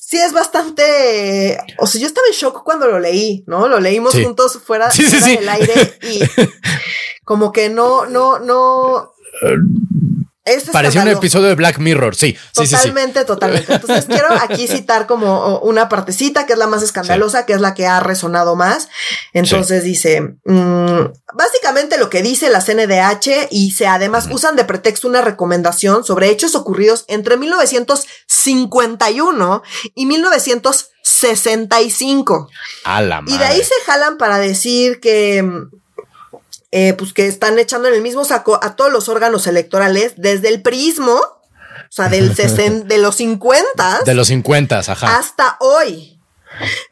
sí es bastante. O sea, yo estaba en shock cuando lo leí, ¿no? Lo leímos juntos fuera, del aire y como que no, no, no. [LAUGHS] Parecía un episodio de Black Mirror, sí. Totalmente, totalmente. Entonces quiero aquí citar como una partecita que es la más escandalosa, que es la que ha resonado más. Entonces dice, mm, básicamente lo que dice la CNDH y se además usan de pretexto una recomendación sobre hechos ocurridos entre 1951 y 1965. A la Y de ahí se jalan para decir que eh, pues que están echando en el mismo saco a todos los órganos electorales desde el prismo, o sea, del [LAUGHS] de los 50. De los 50, ajá. Hasta hoy.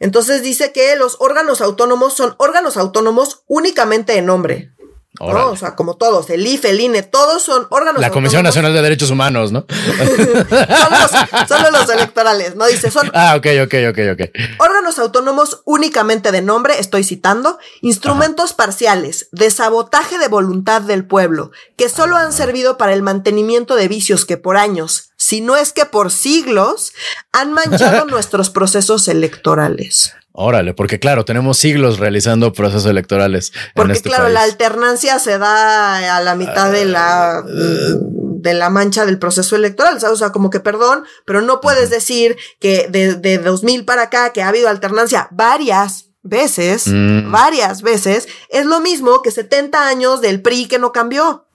Entonces dice que los órganos autónomos son órganos autónomos únicamente de nombre. ¿No? O sea, como todos, el IFE, el INE, todos son órganos. La Comisión Nacional de Derechos Humanos, ¿no? [LAUGHS] solo, los, electorales, ¿no? Dice, son. Ah, ok, ok, ok, ok. Órganos autónomos únicamente de nombre, estoy citando, instrumentos parciales de sabotaje de voluntad del pueblo, que solo han servido para el mantenimiento de vicios que por años, si no es que por siglos, han manchado [LAUGHS] nuestros procesos electorales. Órale, porque claro, tenemos siglos realizando procesos electorales. Porque este claro, la alternancia se da a la mitad de la de la mancha del proceso electoral, o sea, como que perdón, pero no puedes decir que de, de 2000 para acá que ha habido alternancia varias veces, mm. varias veces, es lo mismo que 70 años del PRI que no cambió.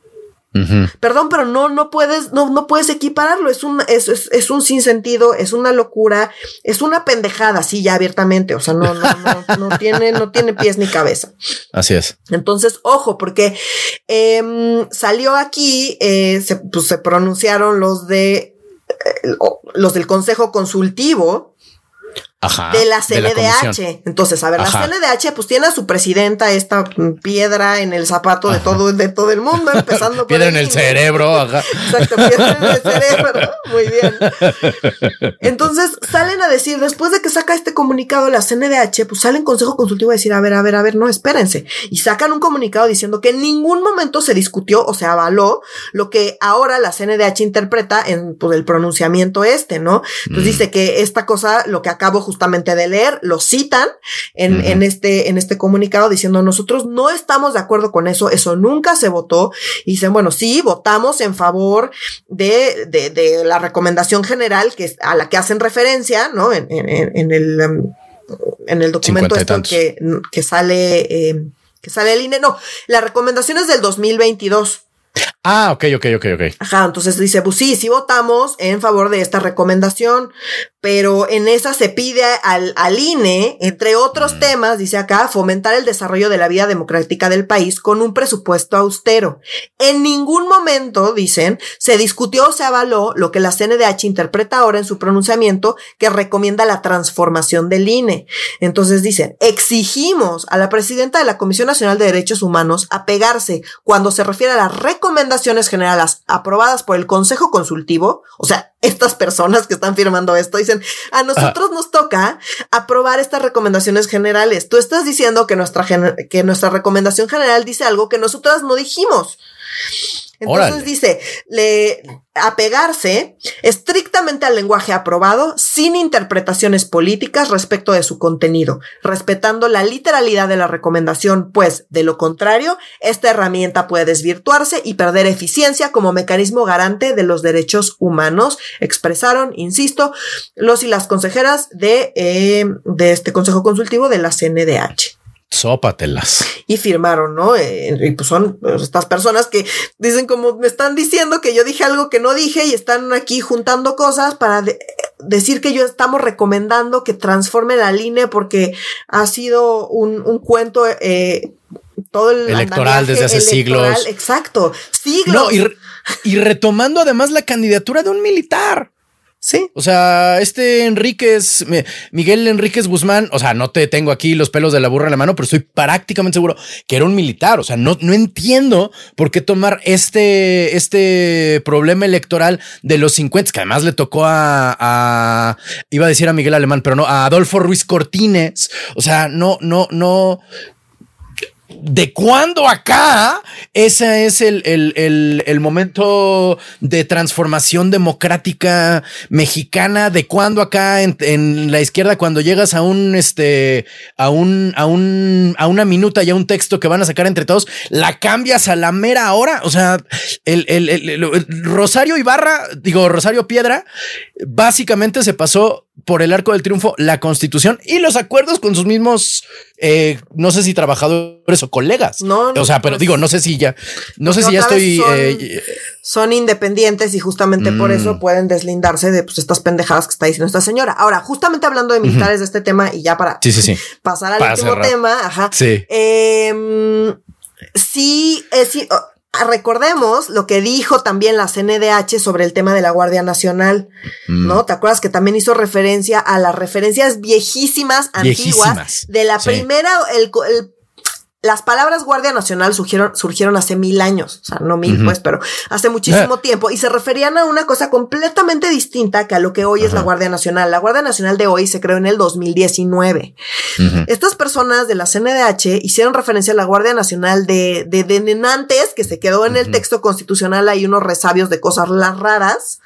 Perdón, pero no, no puedes, no, no puedes equipararlo. Es un, es, es, un sinsentido, es una locura, es una pendejada, sí, ya abiertamente. O sea, no, no, no, no tiene, no tiene pies ni cabeza. Así es. Entonces, ojo, porque em, salió aquí, eh, se, pues, se pronunciaron los de eh, los del Consejo Consultivo de la CNDH. Entonces, a ver, la CNDH pues tiene a su presidenta esta piedra en el zapato de todo, de todo el mundo, empezando [LAUGHS] por Piedra en el cerebro, ajá. Exacto, piedra en el [LAUGHS] cerebro. Muy bien. Entonces, salen a decir, después de que saca este comunicado la CNDH, pues sale en Consejo Consultivo a decir, a ver, a ver, a ver, no, espérense. Y sacan un comunicado diciendo que en ningún momento se discutió o se avaló lo que ahora la CNDH interpreta en pues, el pronunciamiento este, ¿no? Entonces mm. dice que esta cosa, lo que acabo justamente de leer, lo citan en, en, este, en este comunicado diciendo nosotros no estamos de acuerdo con eso, eso nunca se votó. Y dicen, bueno, sí, votamos en favor de, de, de la recomendación general que, a la que hacen referencia, ¿no? En, en, en el, em, en el documento esto que, que sale, eh, que sale el INE. No, la recomendación es del 2022. Ah, ok, ok, ok, ok. Ajá, entonces dice, pues sí, sí votamos en favor de esta recomendación, pero en esa se pide al, al INE, entre otros mm. temas, dice acá, fomentar el desarrollo de la vida democrática del país con un presupuesto austero. En ningún momento, dicen, se discutió o se avaló lo que la CNDH interpreta ahora en su pronunciamiento que recomienda la transformación del INE. Entonces dicen, exigimos a la presidenta de la Comisión Nacional de Derechos Humanos apegarse cuando se refiere a las recomendaciones recomendaciones generales aprobadas por el Consejo Consultivo, o sea, estas personas que están firmando esto dicen, a nosotros nos toca aprobar estas recomendaciones generales. Tú estás diciendo que nuestra, que nuestra recomendación general dice algo que nosotras no dijimos. Entonces dice, le, apegarse estrictamente al lenguaje aprobado sin interpretaciones políticas respecto de su contenido, respetando la literalidad de la recomendación, pues de lo contrario, esta herramienta puede desvirtuarse y perder eficiencia como mecanismo garante de los derechos humanos, expresaron, insisto, los y las consejeras de, eh, de este Consejo Consultivo de la CNDH. Sópatelas. Y firmaron, ¿no? Eh, y pues son pues, estas personas que dicen como me están diciendo que yo dije algo que no dije y están aquí juntando cosas para decir que yo estamos recomendando que transforme la línea porque ha sido un, un cuento eh, todo el electoral desde hace siglos. Exacto, siglos. y, y retomando además la candidatura de un militar. Sí. O sea, este Enríquez, Miguel Enríquez Guzmán, o sea, no te tengo aquí los pelos de la burra en la mano, pero estoy prácticamente seguro que era un militar. O sea, no, no entiendo por qué tomar este, este problema electoral de los 50, que además le tocó a, a, iba a decir a Miguel Alemán, pero no, a Adolfo Ruiz Cortines. O sea, no, no, no, de cuándo acá ese es el, el, el, momento de transformación democrática mexicana, de cuándo acá en, en, la izquierda, cuando llegas a un, este, a un, a un, a una minuta y a un texto que van a sacar entre todos, la cambias a la mera hora. O sea, el, el Rosario Ibarra, digo, Rosario Piedra, básicamente se pasó por el arco del triunfo la constitución y los acuerdos con sus mismos, eh, no sé si trabajadores o colegas. No, o sea, pero pues, digo, no sé si ya, no sé si ya estoy. Son, eh, son, independientes y justamente por eso mm. pueden deslindarse de pues, estas pendejadas que está diciendo esta señora. Ahora, justamente hablando de militares de este tema y ya para pasar al último tema, ajá. Sí. Eh, sí, sí recordemos lo que dijo también la CNDH sobre el tema de la Guardia Nacional, mm. ¿no? ¿Te acuerdas que también hizo referencia a las referencias viejísimas, antiguas, de la primera, el, las palabras Guardia Nacional surgieron, surgieron hace mil años, o sea, no mil, pues, pero hace muchísimo tiempo, y se referían a una cosa completamente distinta que a lo que hoy es la Guardia Nacional. La Guardia Nacional de hoy se creó en el 2019. Estas personas de la CNDH hicieron referencia a la Guardia Nacional de, de, de que se quedó en el texto constitucional, hay unos resabios de cosas raras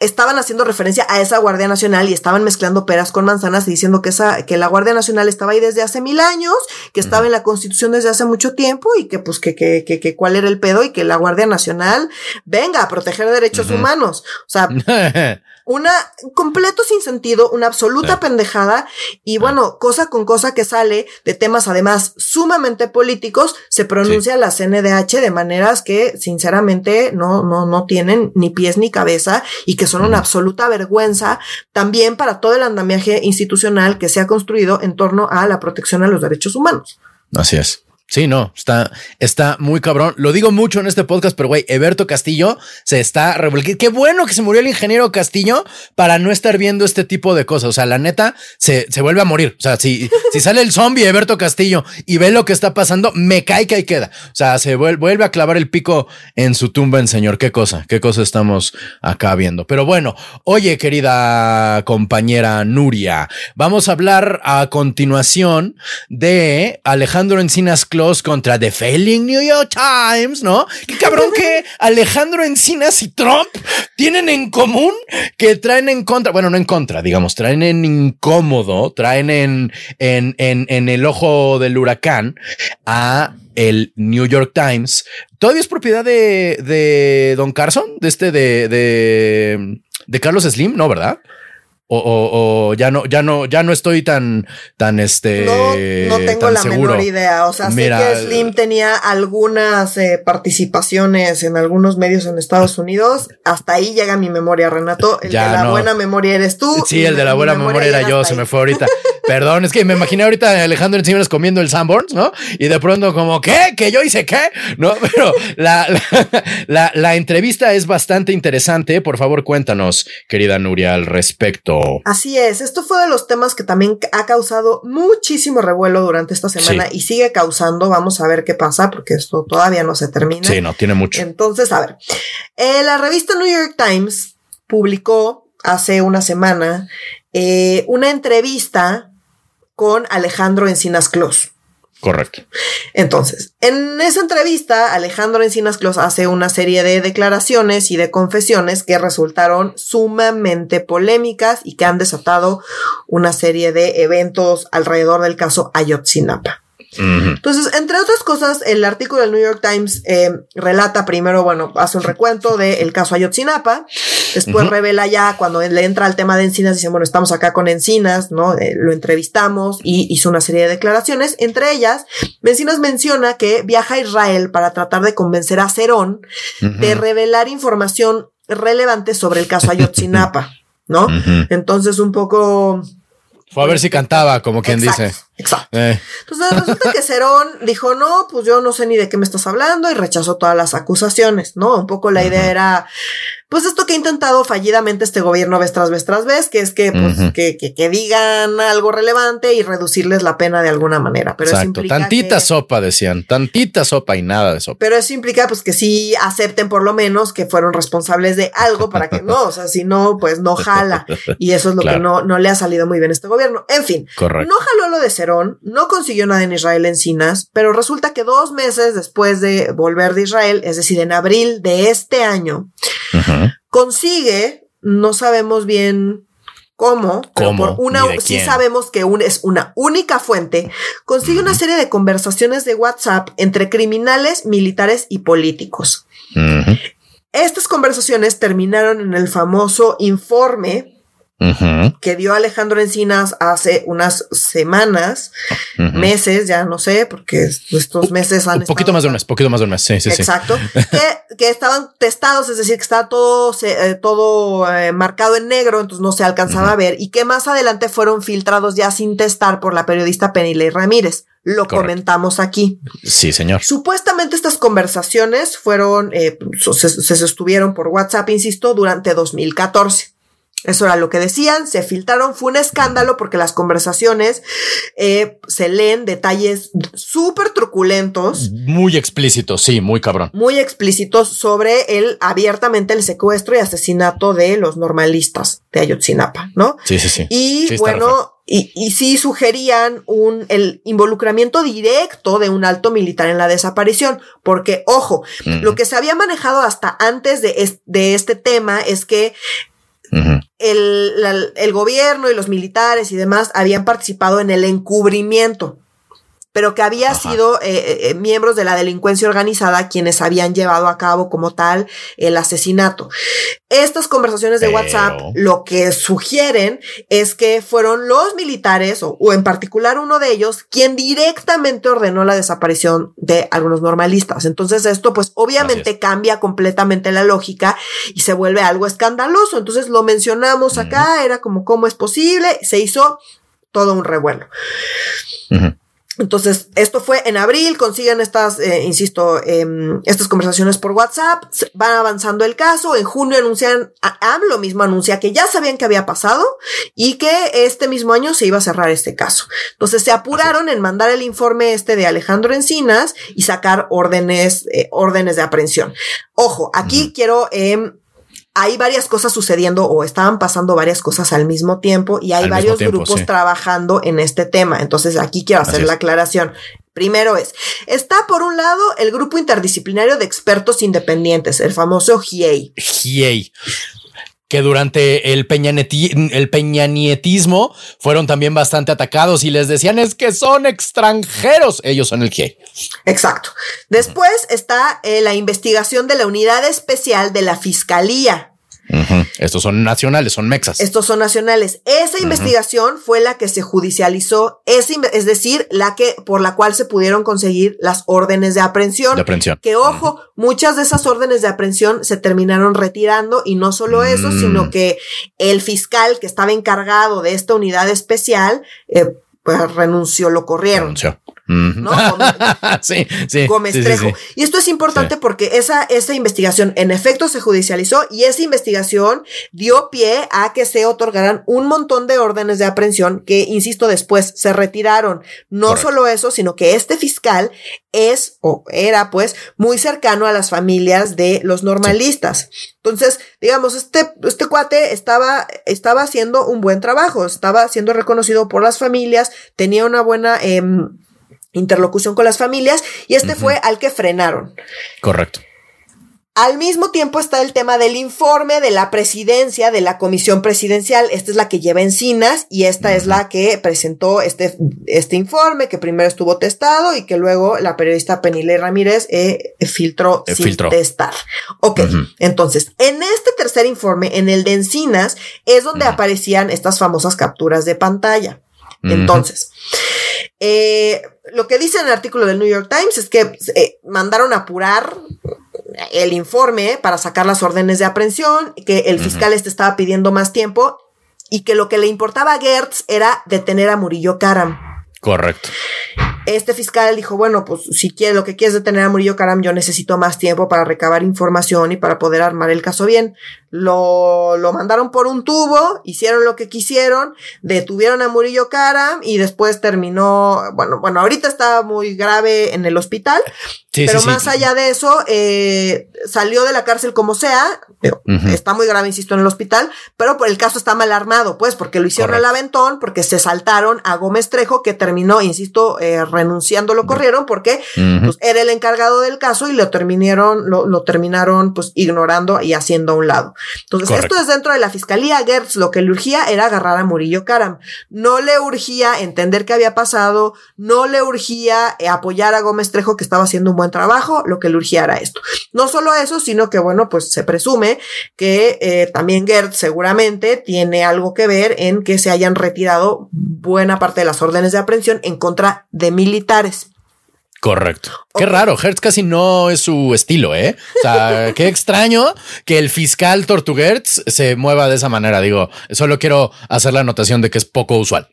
estaban haciendo referencia a esa Guardia Nacional y estaban mezclando peras con manzanas y diciendo que esa, que la Guardia Nacional estaba ahí desde hace mil años, que estaba en la Constitución desde hace mucho tiempo y que pues que, que, que, que cuál era el pedo y que la Guardia Nacional venga a proteger derechos humanos. O sea, [LAUGHS] una completo sin sentido, una absoluta pendejada. Y bueno, cosa con cosa que sale de temas además sumamente políticos, se pronuncia la CNDH de maneras que sinceramente no, no, no tienen ni pies ni cabeza y que son una absoluta vergüenza también para todo el andamiaje institucional que se ha construido en torno a la protección a los derechos humanos. Así es. Sí, no, está, está muy cabrón. Lo digo mucho en este podcast, pero güey, Eberto Castillo se está revolviendo. Qué bueno que se murió el ingeniero Castillo para no estar viendo este tipo de cosas. O sea, la neta se, se vuelve a morir. O sea, si, si sale el zombie Eberto Castillo y ve lo que está pasando, me cae que ahí queda. O sea, se vuelve, vuelve a clavar el pico en su tumba en señor. Qué cosa, qué cosa estamos acá viendo. Pero bueno, oye, querida compañera Nuria, vamos a hablar a continuación de Alejandro Encinas contra The Failing New York Times, ¿no? Qué cabrón que Alejandro Encinas y Trump tienen en común que traen en contra, bueno, no en contra, digamos, traen en incómodo, traen en, en, en, en el ojo del huracán a el New York Times. Todavía es propiedad de, de Don Carson, de este, de, de, de Carlos Slim, ¿no? ¿Verdad? O, o, ya no, ya no, ya no estoy tan, tan este. No, no tengo la menor idea. O sea, sé que Slim tenía algunas eh, participaciones en algunos medios en Estados Unidos. Hasta ahí llega mi memoria, Renato. El de la buena memoria eres tú. Sí, el de la buena memoria, era yo, se me fue ahorita. [LAUGHS] Perdón, es que me imaginé ahorita a Alejandro Encinas comiendo el Sanborns, ¿no? Y de pronto como, ¿qué? ¿Que yo hice qué? No, [LAUGHS] pero la, la, la entrevista es bastante interesante. Por favor, cuéntanos, querida Nuria, al respecto. Así es, esto fue de los temas que también ha causado muchísimo revuelo durante esta semana y sigue causando. Vamos a ver qué pasa porque esto todavía no se termina. Sí, no, tiene mucho. Entonces, a ver, eh, la revista New York Times publicó hace una semana eh, una entrevista con Alejandro Encinas Clos. Correcto. Entonces, en esa entrevista, Alejandro Encinas Clos hace una serie de declaraciones y de confesiones que resultaron sumamente polémicas y que han desatado una serie de eventos alrededor del caso Ayotzinapa. Entonces, entre otras cosas, el artículo del New York Times eh, relata primero, bueno, hace un recuento del caso Ayotzinapa, después revela ya cuando le entra al tema de Encinas, dice, bueno, estamos acá con Encinas, ¿no? Eh, lo entrevistamos y hizo una serie de declaraciones, entre ellas, Encinas menciona que viaja a Israel para tratar de convencer a Cerón de revelar información relevante sobre el caso Ayotzinapa, ¿no? Entonces, un poco... Fue a ver si cantaba, como quien dice. Exacto. Eh. Entonces resulta que Cerón dijo, no, pues yo no sé ni de qué me estás hablando y rechazó todas las acusaciones, ¿no? Un poco la idea era, pues esto que ha intentado fallidamente este gobierno vez tras vez tras vez, que es que, pues, que, que, digan algo relevante y reducirles la pena de alguna manera. Pero Exacto, tantita sopa decían, tantita sopa y nada de sopa. Pero eso implica pues que sí acepten por lo menos que fueron responsables de algo para que no, o sea, si no, pues no jala. [LAUGHS] Y eso es lo que no, no le ha salido muy bien a este gobierno. En fin, Correcto. no jaló lo de Cerón, no consiguió nada en Israel Encinas, pero resulta que dos meses después de volver de Israel, es decir, en abril de este año, consigue, no sabemos bien cómo, pero por una, sí sabemos que es una única fuente, consigue una serie de conversaciones de WhatsApp entre criminales, militares y políticos. Estas conversaciones terminaron en el famoso informe que dio Alejandro Encinas hace unas semanas, meses, ya no sé, porque estos meses han... Un poquito más de un mes, poquito más de un mes, sí, sí, Exacto. [LAUGHS] que, que, estaban testados, es decir, que está todo, eh, todo eh, marcado en negro, entonces no se alcanzaba a ver, y que más adelante fueron filtrados ya sin testar por la periodista Penilei Ramírez. Lo comentamos aquí. Sí, señor. Supuestamente estas conversaciones fueron, eh, se, se sostuvieron por WhatsApp, insisto, durante 2014. Eso era lo que decían, se filtraron, fue un escándalo porque las conversaciones eh, se leen detalles súper truculentos. Muy explícitos, sí, muy cabrón. Muy explícitos sobre el abiertamente el secuestro y asesinato de los normalistas de Ayotzinapa, ¿no? Sí, sí, sí. Y bueno, y, y, sí sugerían un, el involucramiento directo de un alto militar en la desaparición, porque, ojo, lo que se había manejado hasta antes de, de este tema es que el, el, gobierno y los militares y demás habían participado en el encubrimiento pero que había sido eh, eh, eh, miembros de la delincuencia organizada quienes habían llevado a cabo como tal el asesinato. Estas conversaciones de WhatsApp lo que sugieren es que fueron los militares, o, en particular uno de ellos, quien directamente ordenó la desaparición de algunos normalistas. Entonces esto pues obviamente cambia completamente la lógica y se vuelve algo escandaloso. Entonces lo mencionamos acá, era como cómo es posible, se hizo todo un revuelo. Entonces, esto fue en abril, consiguen estas, eh, insisto, em, estas conversaciones por WhatsApp, van avanzando el caso, en junio anuncian, lo mismo anuncia que ya sabían que había pasado y que este mismo año se iba a cerrar este caso. Entonces se apuraron en mandar el informe este de Alejandro Encinas y sacar órdenes, eh, órdenes de aprehensión. Ojo, aquí quiero eh, hay varias cosas sucediendo o estaban pasando varias cosas al mismo tiempo y hay varios grupos trabajando en este tema. Entonces aquí quiero hacer la aclaración. Primero es, está por un lado el grupo interdisciplinario de expertos independientes, el famoso GIEI. GIEI que durante el, el peñanietismo fueron también bastante atacados y les decían es que son extranjeros. Ellos son el GIEI. Exacto. Después está eh, la investigación de la unidad especial de la Fiscalía estos son nacionales, son mexas. Estos son nacionales. Esa investigación fue la que se judicializó, es, es, decir, la que por la cual se pudieron conseguir las órdenes de aprehensión. De aprehensión. Que ojo, muchas de esas órdenes de aprehensión se terminaron retirando y no solo eso, mm. sino que el fiscal que estaba encargado de esta unidad especial, eh, pues renunció, lo corrieron. Renunció. ¿No? [LAUGHS] sí, sí, Gómez Trejo. Y esto es importante porque esa, esa investigación en efecto se judicializó y esa investigación dio pie a que se otorgaran un montón de órdenes de aprehensión que, insisto, después se retiraron. No solo eso, sino que este fiscal es o era pues muy cercano a las familias de los normalistas. Entonces, digamos, este, este cuate estaba, estaba haciendo un buen trabajo, estaba siendo reconocido por las familias, tenía una buena... Eh, interlocución con las familias y este fue al que frenaron. Correcto. Al mismo tiempo está el tema del informe de la presidencia de la comisión presidencial. Esta es la que lleva encinas y esta es la que presentó este, este informe que primero estuvo testado y que luego la periodista Penile Ramírez eh, filtró eh, sin testar. Ok, entonces en este tercer informe, en el de encinas, es donde aparecían estas famosas capturas de pantalla. Entonces, eh, lo que dice en el artículo del New York Times es que eh, mandaron a apurar el informe para sacar las órdenes de aprehensión, que el fiscal este estaba pidiendo más tiempo y que lo que le importaba a Gertz era detener a Murillo Karam. Correcto. Este fiscal dijo, bueno, pues si quieres, lo que quieres detener a Murillo Karam, yo necesito más tiempo para recabar información y para poder armar el caso bien. Lo, lo mandaron por un tubo, hicieron lo que quisieron, detuvieron a Murillo Karam y después terminó, bueno, bueno, ahorita está muy grave en el hospital, pero más allá de eso, eh, salió de la cárcel como sea, está muy grave, insisto, en el hospital, pero por el caso está mal armado, pues, porque lo hicieron al aventón, porque se saltaron a Gómez Trejo, que terminó, insisto, eh, renunciando lo corrieron porque pues, era el encargado del caso y lo terminaron, lo, lo terminaron pues ignorando y haciendo a un lado. Entonces, esto es dentro de la fiscalía. Gertz lo que le urgía era agarrar a Murillo Karam. No le urgía entender qué había pasado, no le urgía eh, apoyar a Gómez Trejo que estaba haciendo un buen trabajo, lo que le urgía era esto. No solo eso, sino que bueno, pues se presume que eh, también Gertz seguramente tiene algo que ver en que se hayan retirado buena parte de las órdenes de aprehensión en contra de militares. Correcto. Qué raro, Hertz casi no es su estilo, ¿eh? O sea, [LAUGHS] qué extraño que el fiscal Tortuguertz se mueva de esa manera. Digo, solo quiero hacer la anotación de que es poco usual.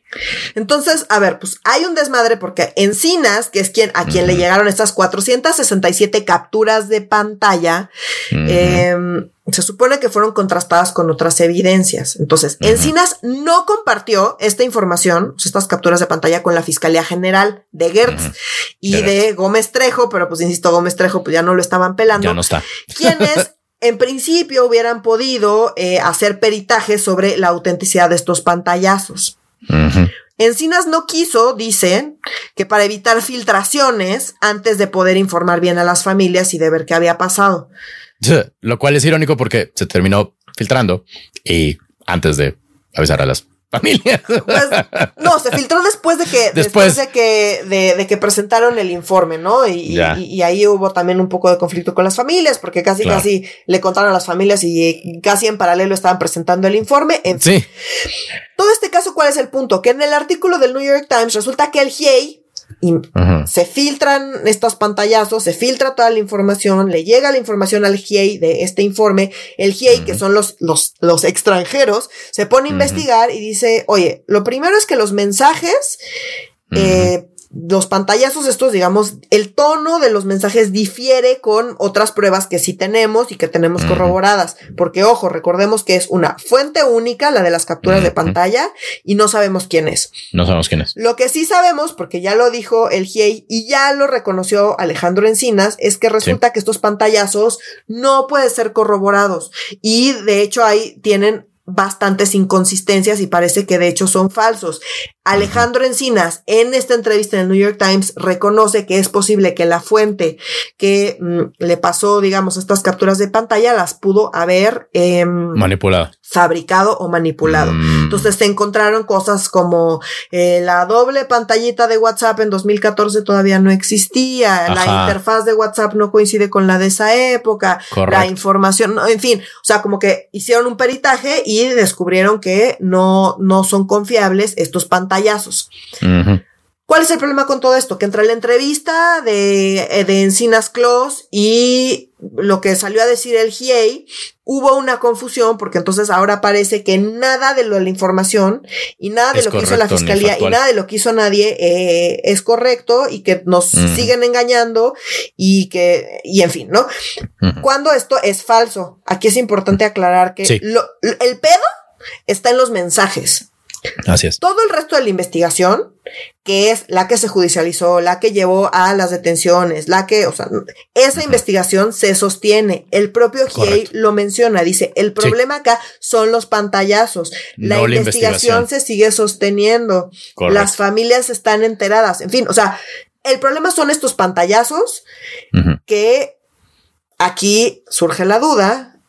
Entonces, a ver, pues hay un desmadre porque Encinas, que es quien a quien le llegaron estas 467 capturas de pantalla, eh, se supone que fueron contrastadas con otras evidencias. Entonces, Encinas no compartió esta información, estas capturas de pantalla con la Fiscalía General de Gertz y de, Gómez Trejo, pero pues insisto, Gómez Trejo pues ya no lo estaban pelando. Ya no está. Quienes [LAUGHS] en principio hubieran podido eh, hacer peritaje sobre la autenticidad de estos pantallazos. Encinas no quiso, dicen, que para evitar filtraciones antes de poder informar bien a las familias y de ver qué había pasado. Lo cual es irónico porque se terminó filtrando y antes de avisar a las familias. Pues, no, se filtró después de que, después, de que, de, que presentaron el informe, ¿no? Y, y, ahí hubo también un poco de conflicto con las familias, porque casi, casi le contaron a las familias y casi en paralelo estaban presentando el informe. En sí. Todo este caso, ¿cuál es el punto? Que en el artículo del New York Times resulta que el GIEI y se filtran estos pantallazos, se filtra toda la información, le llega la información al GIEI de este informe, el GIEI, que son los, los, los extranjeros, se pone a investigar y dice, oye, lo primero es que los mensajes, eh, los pantallazos estos, digamos, el tono de los mensajes difiere con otras pruebas que sí tenemos y que tenemos corroboradas. Porque, ojo, recordemos que es una fuente única, la de las capturas de pantalla, y no sabemos quién es. No sabemos quién es. Lo que sí sabemos, porque ya lo dijo el GIEI y ya lo reconoció Alejandro Encinas, es que resulta que estos pantallazos no pueden ser corroborados. Y de hecho ahí tienen bastantes inconsistencias y parece que de hecho son falsos. Alejandro Encinas en esta entrevista en el New York Times reconoce que es posible que la fuente que mm, le pasó, digamos, estas capturas de pantalla las pudo haber em, manipulado, fabricado o manipulado. Mm. Entonces se encontraron cosas como eh, la doble pantallita de WhatsApp en 2014 todavía no existía, la interfaz de WhatsApp no coincide con la de esa época, la información, en fin, o sea, como que hicieron un peritaje y descubrieron que no, no son confiables estos pantallas ¿Cuál es el problema con todo esto? Que entre la entrevista de, eh, de Encinas Close y lo que salió a decir el GIEI, hubo una confusión porque entonces ahora parece que nada de, lo, de la información y nada de lo que hizo la fiscalía y nada de lo que hizo nadie eh, es correcto y que nos siguen engañando y que, y en fin, ¿no? Cuando esto es falso, aquí es importante aclarar que el pedo está en los mensajes. Así es. Todo el resto de la investigación, que es la que se judicializó, la que llevó a las detenciones, la que, o sea, esa investigación se sostiene. El propio GIEI lo menciona, dice, el problema acá son los pantallazos. La, investigación, se sigue sosteniendo. Las familias están enteradas. En fin, o sea, el problema son estos pantallazos que aquí surge la duda,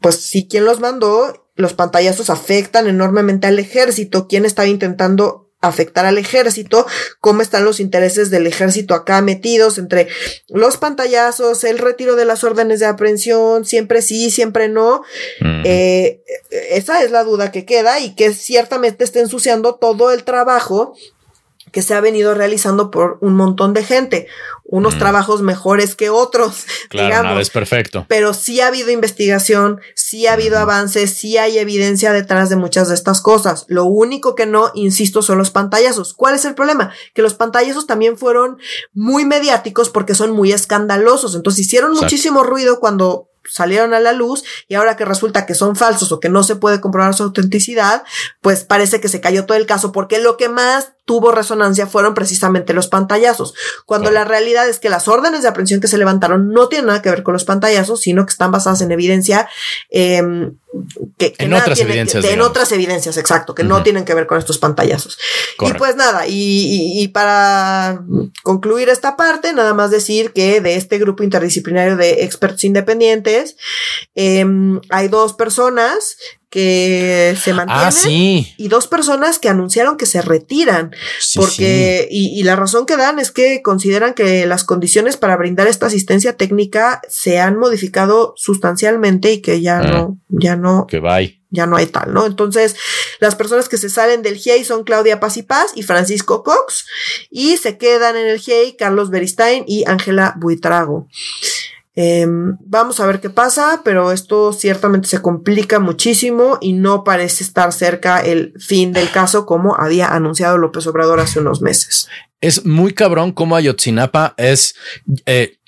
pues sí, ¿quién los mandó? Los pantallazos afectan enormemente al ejército, quién estaba intentando afectar al ejército, cómo están los intereses del ejército acá metidos entre los pantallazos, el retiro de las órdenes de aprehensión, siempre sí, siempre no. Eh, esa es la duda que queda y que ciertamente está ensuciando todo el trabajo que se ha venido realizando por un montón de gente. Unos mm. trabajos mejores que otros. [LAUGHS] Claro, digamos. nada es perfecto. Pero sí ha habido investigación, sí ha habido avances, sí hay evidencia detrás de muchas de estas cosas. Lo único que no, insisto, son los pantallazos. ¿Cuál es el problema? Que los pantallazos también fueron muy mediáticos porque son muy escandalosos. Entonces hicieron muchísimo ruido cuando salieron a la luz y ahora que resulta que son falsos o que no se puede comprobar su autenticidad, pues parece que se cayó todo el caso porque lo que más tuvo resonancia fueron precisamente los pantallazos, cuando la realidad es que las órdenes de aprehensión que se levantaron no tienen nada que ver con los pantallazos, sino que están basadas en evidencia em, que, en otras evidencias. en otras evidencias, exacto, que no tienen que ver con estos pantallazos. Y pues nada, y, para concluir esta parte, nada más decir que de este grupo interdisciplinario de expertos independientes, em, hay dos personas que se ah, mantienen y dos personas que anunciaron que se retiran porque Y, y, la razón que dan es que consideran que las condiciones para brindar esta asistencia técnica se han modificado sustancialmente y que ya ah. no ya no que bye. ya no hay tal, ¿no? Entonces, las personas que se salen del GIEI son Claudia Paz y Paz y Francisco Cox y se quedan en el GIEI Carlos Beristain y Ángela Buitrago. Em, vamos a ver qué pasa, pero esto ciertamente se complica muchísimo y no parece estar cerca el fin del caso como había anunciado López Obrador hace unos meses. Es muy cabrón como Ayotzinapa es eh,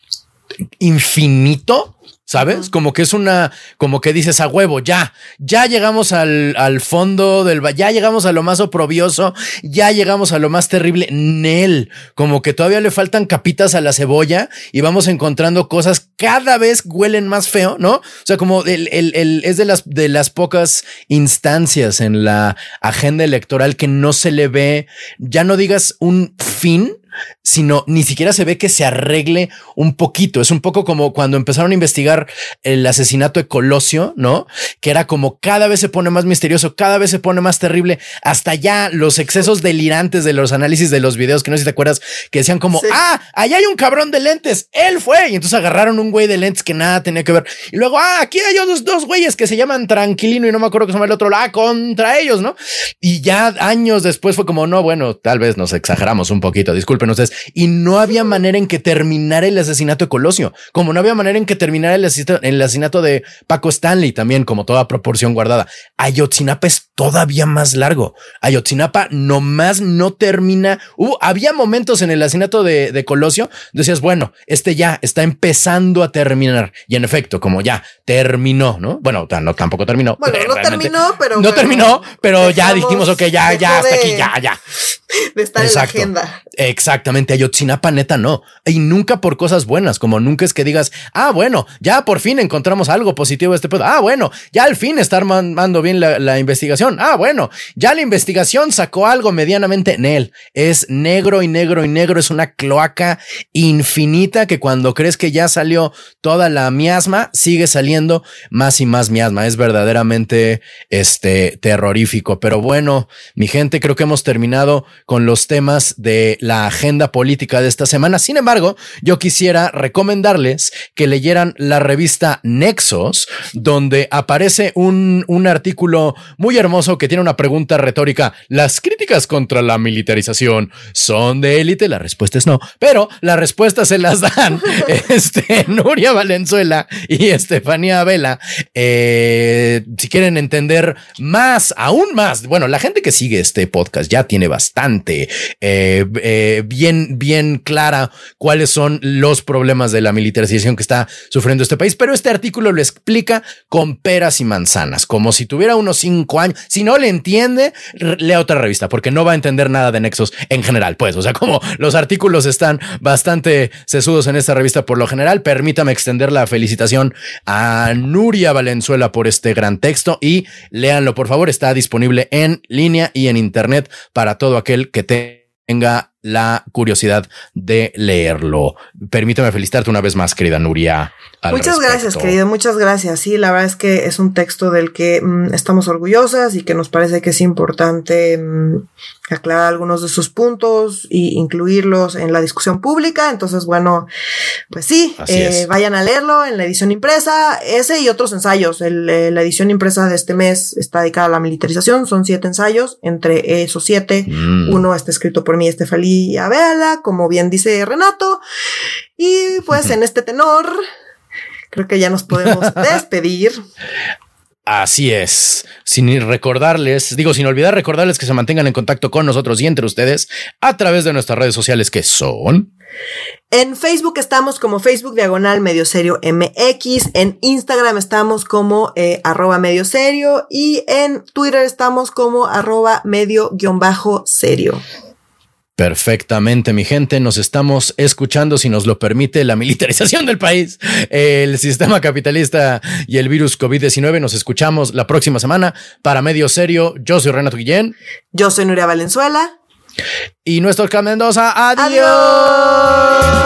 infinito ¿Sabes? Como que es una, como que dices a huevo, ya, ya llegamos al, al fondo del, ya llegamos a lo más oprobioso, ya llegamos a lo más terrible, Nel, como que todavía le faltan capitas a la cebolla y vamos encontrando cosas cada vez huelen más feo, ¿no? O sea, como el, el, el, es de las, de las pocas instancias en la agenda electoral que no se le ve, ya no digas un fin, sino ni siquiera se ve que se arregle un poquito. Es un poco como cuando empezaron a investigar el asesinato de Colosio, ¿no? Que era como cada vez se pone más misterioso, cada vez se pone más terrible, hasta ya los excesos delirantes de los análisis de los videos, que no sé si te acuerdas, que decían como, ah, allá hay un cabrón de lentes, él fue. Y entonces agarraron un güey de lentes que nada tenía que ver. Y luego, ah, aquí hay dos, dos güeyes que se llaman Tranquilino y no me acuerdo que se llama el otro, ah, contra ellos, ¿no? Y ya años después fue como, no, bueno, tal vez nos exageramos un poquito, disculpen y no había manera en que terminara el asesinato de Colosio, como no había manera en que terminara el asesinato, de Paco Stanley también, como toda proporción guardada. Ayotzinapa es todavía más largo. Ayotzinapa nomás no termina. Hubo, había momentos en el asesinato de, Colosio, decías, bueno, este ya está empezando a terminar. Y en efecto, como ya terminó, ¿no? Bueno, no tampoco terminó. Bueno, no terminó, pero. No terminó, pero ya dijimos, ok, ya, ya, hasta aquí, ya, ya. [LAUGHS] De estar en la agenda. Exactamente. Ayotzinapa neta no. Y nunca por cosas buenas, como nunca es que digas, ah, bueno, ya por fin encontramos algo positivo de este pedo. Ah, bueno, ya al fin está armando bien la, investigación. Ah, bueno, ya la investigación sacó algo medianamente en él. Es negro y negro y negro. Es una cloaca infinita que cuando crees que ya salió toda la miasma, sigue saliendo más y más miasma. Es verdaderamente este terrorífico. Pero bueno, mi gente, creo que hemos terminado con los temas de la agenda política de esta semana. Sin embargo, yo quisiera recomendarles que leyeran la revista Nexos, donde aparece un, un artículo muy hermoso que tiene una pregunta retórica. ¿Las críticas contra la militarización son de élite? La respuesta es no, pero las respuestas se las dan [LAUGHS] este, Nuria Valenzuela y Estefanía Vela. Eh, si quieren entender más, aún más, bueno, la gente que sigue este podcast ya tiene bastante eh, eh, bien, bien clara cuáles son los problemas de la militarización que está sufriendo este país, pero este artículo lo explica con peras y manzanas, como si tuviera unos cinco años. Si no le entiende, lea otra revista, porque no va a entender nada de Nexos en general, pues, o sea, como los artículos están bastante sesudos en esta revista por lo general, permítame extender la felicitación a Nuria Valenzuela por este gran texto y léanlo, por favor, está disponible en línea y en internet para todo aquel que tenga la curiosidad de leerlo. Permítame felicitarte una vez más, querida Nuria. Muchas gracias, querido. Muchas gracias. Sí, la verdad es que es un texto del que mm, estamos orgullosas y que nos parece que es importante mm, aclarar algunos de sus puntos y incluirlos en la discusión pública. Entonces, bueno, pues sí, eh, vayan a leerlo en la edición impresa, ese y otros ensayos. El, eh, la edición impresa de este mes está dedicada a la militarización. Son siete ensayos. Entre esos siete, mm. uno está escrito por mí, Estefalí y a verla, como bien dice Renato. Y pues en este tenor, creo que ya nos podemos [LAUGHS] despedir. Así es. Sin recordarles, digo, sin olvidar recordarles que se mantengan en contacto con nosotros y entre ustedes a través de nuestras redes sociales que son. En Facebook estamos como Facebook Diagonal Medio Serio MX. En Instagram estamos como eh, arroba medio serio. Y en Twitter estamos como arroba medio guion bajo serio. Perfectamente, mi gente. Nos estamos escuchando, si nos lo permite, la militarización del país, el sistema capitalista y el virus COVID-19. Nos escuchamos la próxima semana para Medio Serio. Yo soy Renato Guillén. Yo soy Nuria Valenzuela. Y nuestro Mendoza. Adiós.